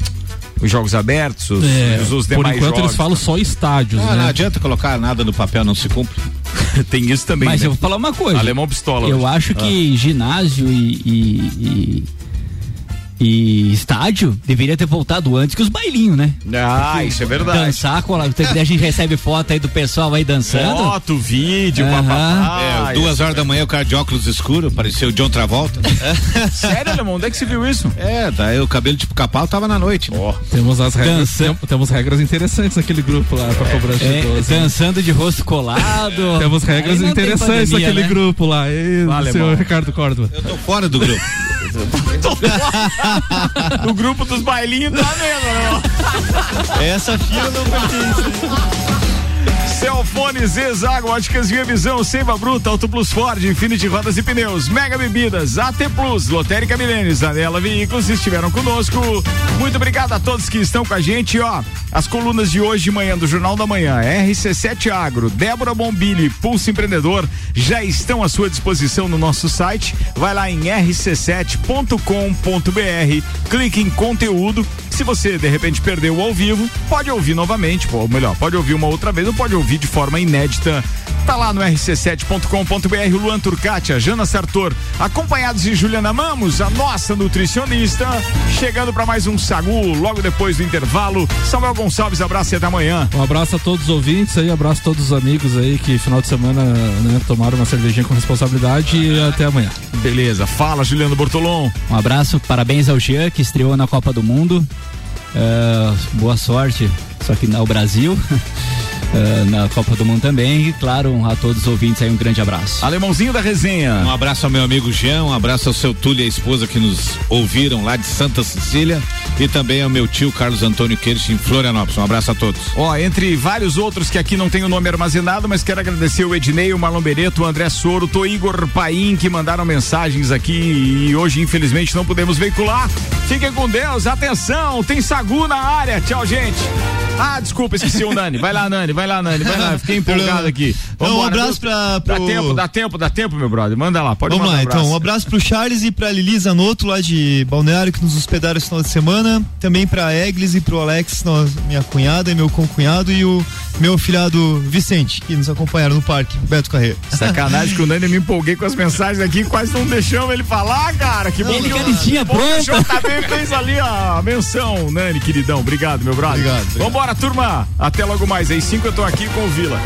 [SPEAKER 1] os jogos abertos, os, os, os
[SPEAKER 4] por
[SPEAKER 1] demais
[SPEAKER 4] enquanto
[SPEAKER 1] jogos.
[SPEAKER 4] eles falam só estádios,
[SPEAKER 2] Ah,
[SPEAKER 4] né?
[SPEAKER 2] Não adianta colocar nada no papel, não se cumpre.
[SPEAKER 1] Tem isso também.
[SPEAKER 3] Mas
[SPEAKER 1] né?
[SPEAKER 3] eu vou falar uma coisa.
[SPEAKER 1] Alemão pistola.
[SPEAKER 3] Eu
[SPEAKER 1] hoje.
[SPEAKER 3] acho que ginásio e, e, e- e estádio deveria ter voltado antes que os bailinhos, né?
[SPEAKER 1] Ah, isso é verdade.
[SPEAKER 3] Dançar, com a, a gente recebe foto aí do pessoal aí dançando.
[SPEAKER 1] Foto, vídeo,
[SPEAKER 3] Aham.
[SPEAKER 1] papapá.
[SPEAKER 2] É, duas horas da manhã o cara de óculos escuro, pareceu o John Travolta.
[SPEAKER 1] Sério, Alemão? Onde é que você viu isso?
[SPEAKER 2] É, daí o cabelo tipo capau tava na noite. Ó.
[SPEAKER 4] Temos as regras, tem- temos regras interessantes naquele grupo lá pra cobrança de
[SPEAKER 3] É,
[SPEAKER 4] idoso.
[SPEAKER 3] dançando de rosto colado.
[SPEAKER 4] Temos regras interessantes
[SPEAKER 3] pandemia,
[SPEAKER 4] naquele
[SPEAKER 3] né?
[SPEAKER 4] grupo lá. Ei,
[SPEAKER 1] Vale,
[SPEAKER 4] seu
[SPEAKER 1] bom.
[SPEAKER 4] Ricardo Córdoba.
[SPEAKER 2] Eu tô fora do grupo.
[SPEAKER 1] o grupo dos bailinhos tá mesmo, né?
[SPEAKER 5] Essa fila não pertence.
[SPEAKER 1] Celfone, Zezago, Óticas Via Visão, Seiva Bruta, Auto Plus Ford, Infinity Rodas e Pneus, Mega Bebidas, AT Plus, Lotérica Milênios, Anela Veículos estiveram conosco. Muito obrigado a todos que estão com a gente, ó. As colunas de hoje de manhã do Jornal da Manhã, RC7 Agro, Débora Bombilli, Pulso Empreendedor, já estão à sua disposição no nosso site. Vai lá em rc7.com.br, clique em conteúdo. Se você de repente perdeu ao vivo, pode ouvir novamente, ou melhor, pode ouvir uma outra vez ou pode ouvir de forma inédita. Tá lá no rc7.com.br, Luan Turcati, a Jana Sartor, acompanhados de Juliana Mamos, a nossa nutricionista, chegando para mais um Sagu, logo depois do intervalo. Samuel Gonçalves, abraço e até amanhã.
[SPEAKER 4] Um abraço a todos os ouvintes aí, abraço a todos os amigos aí que final de semana né, tomaram uma cervejinha com responsabilidade e até amanhã.
[SPEAKER 1] Beleza, fala Juliano Bortolom.
[SPEAKER 3] Um abraço, parabéns ao Jean que estreou na Copa do Mundo. Uh, boa sorte, só que no Brasil. Uh, na Copa do Mundo também. E claro, a todos os ouvintes aí um grande abraço.
[SPEAKER 1] Alemãozinho da resenha.
[SPEAKER 2] Um abraço ao meu amigo Jean, um abraço ao seu Túlio e a esposa que nos ouviram lá de Santa Cecília e também ao meu tio Carlos Antônio Kirsch em Florianópolis. Um abraço a todos.
[SPEAKER 1] Ó, entre vários outros que aqui não tem o nome armazenado, mas quero agradecer o Ednei, o Marlon Bereto, o André Soro, o Igor Paim que mandaram mensagens aqui e hoje infelizmente não podemos veicular. Fiquem com Deus, atenção, tem Sagu na área. Tchau, gente. Ah, desculpa, esqueci o Nani. Vai lá, Nani, vai lá, Nani, vai lá. Fiquei empolgado aqui.
[SPEAKER 5] Então, um abraço pra.
[SPEAKER 1] Dá
[SPEAKER 5] pro-
[SPEAKER 1] tempo, dá tempo, dá tempo, meu brother. Manda lá, pode
[SPEAKER 5] Vamos
[SPEAKER 1] mandar
[SPEAKER 5] lá,
[SPEAKER 1] um abraço.
[SPEAKER 5] então. Um abraço pro Charles e pra Lili Zanotto, lá de Balneário, que nos hospedaram esse final de semana. Também pra Eglis e pro Alex, nós- minha cunhada e meu concunhado, e o meu filhado Vicente, que nos acompanharam no parque, Beto Carreiro.
[SPEAKER 1] Sacanagem que o Nani me empolguei com as mensagens aqui, quase não deixamos ele falar, cara. Que bom
[SPEAKER 3] Ele
[SPEAKER 1] que
[SPEAKER 3] com a
[SPEAKER 1] o-
[SPEAKER 3] listinha
[SPEAKER 1] bom que o
[SPEAKER 3] pronta.
[SPEAKER 1] JB fez ali a menção, Nani, queridão. Obrigado, meu brother.
[SPEAKER 5] Obrigado, obrigado.
[SPEAKER 1] Vambora, turma. Até logo mais. Aí cinco eu tô aqui com o Vila.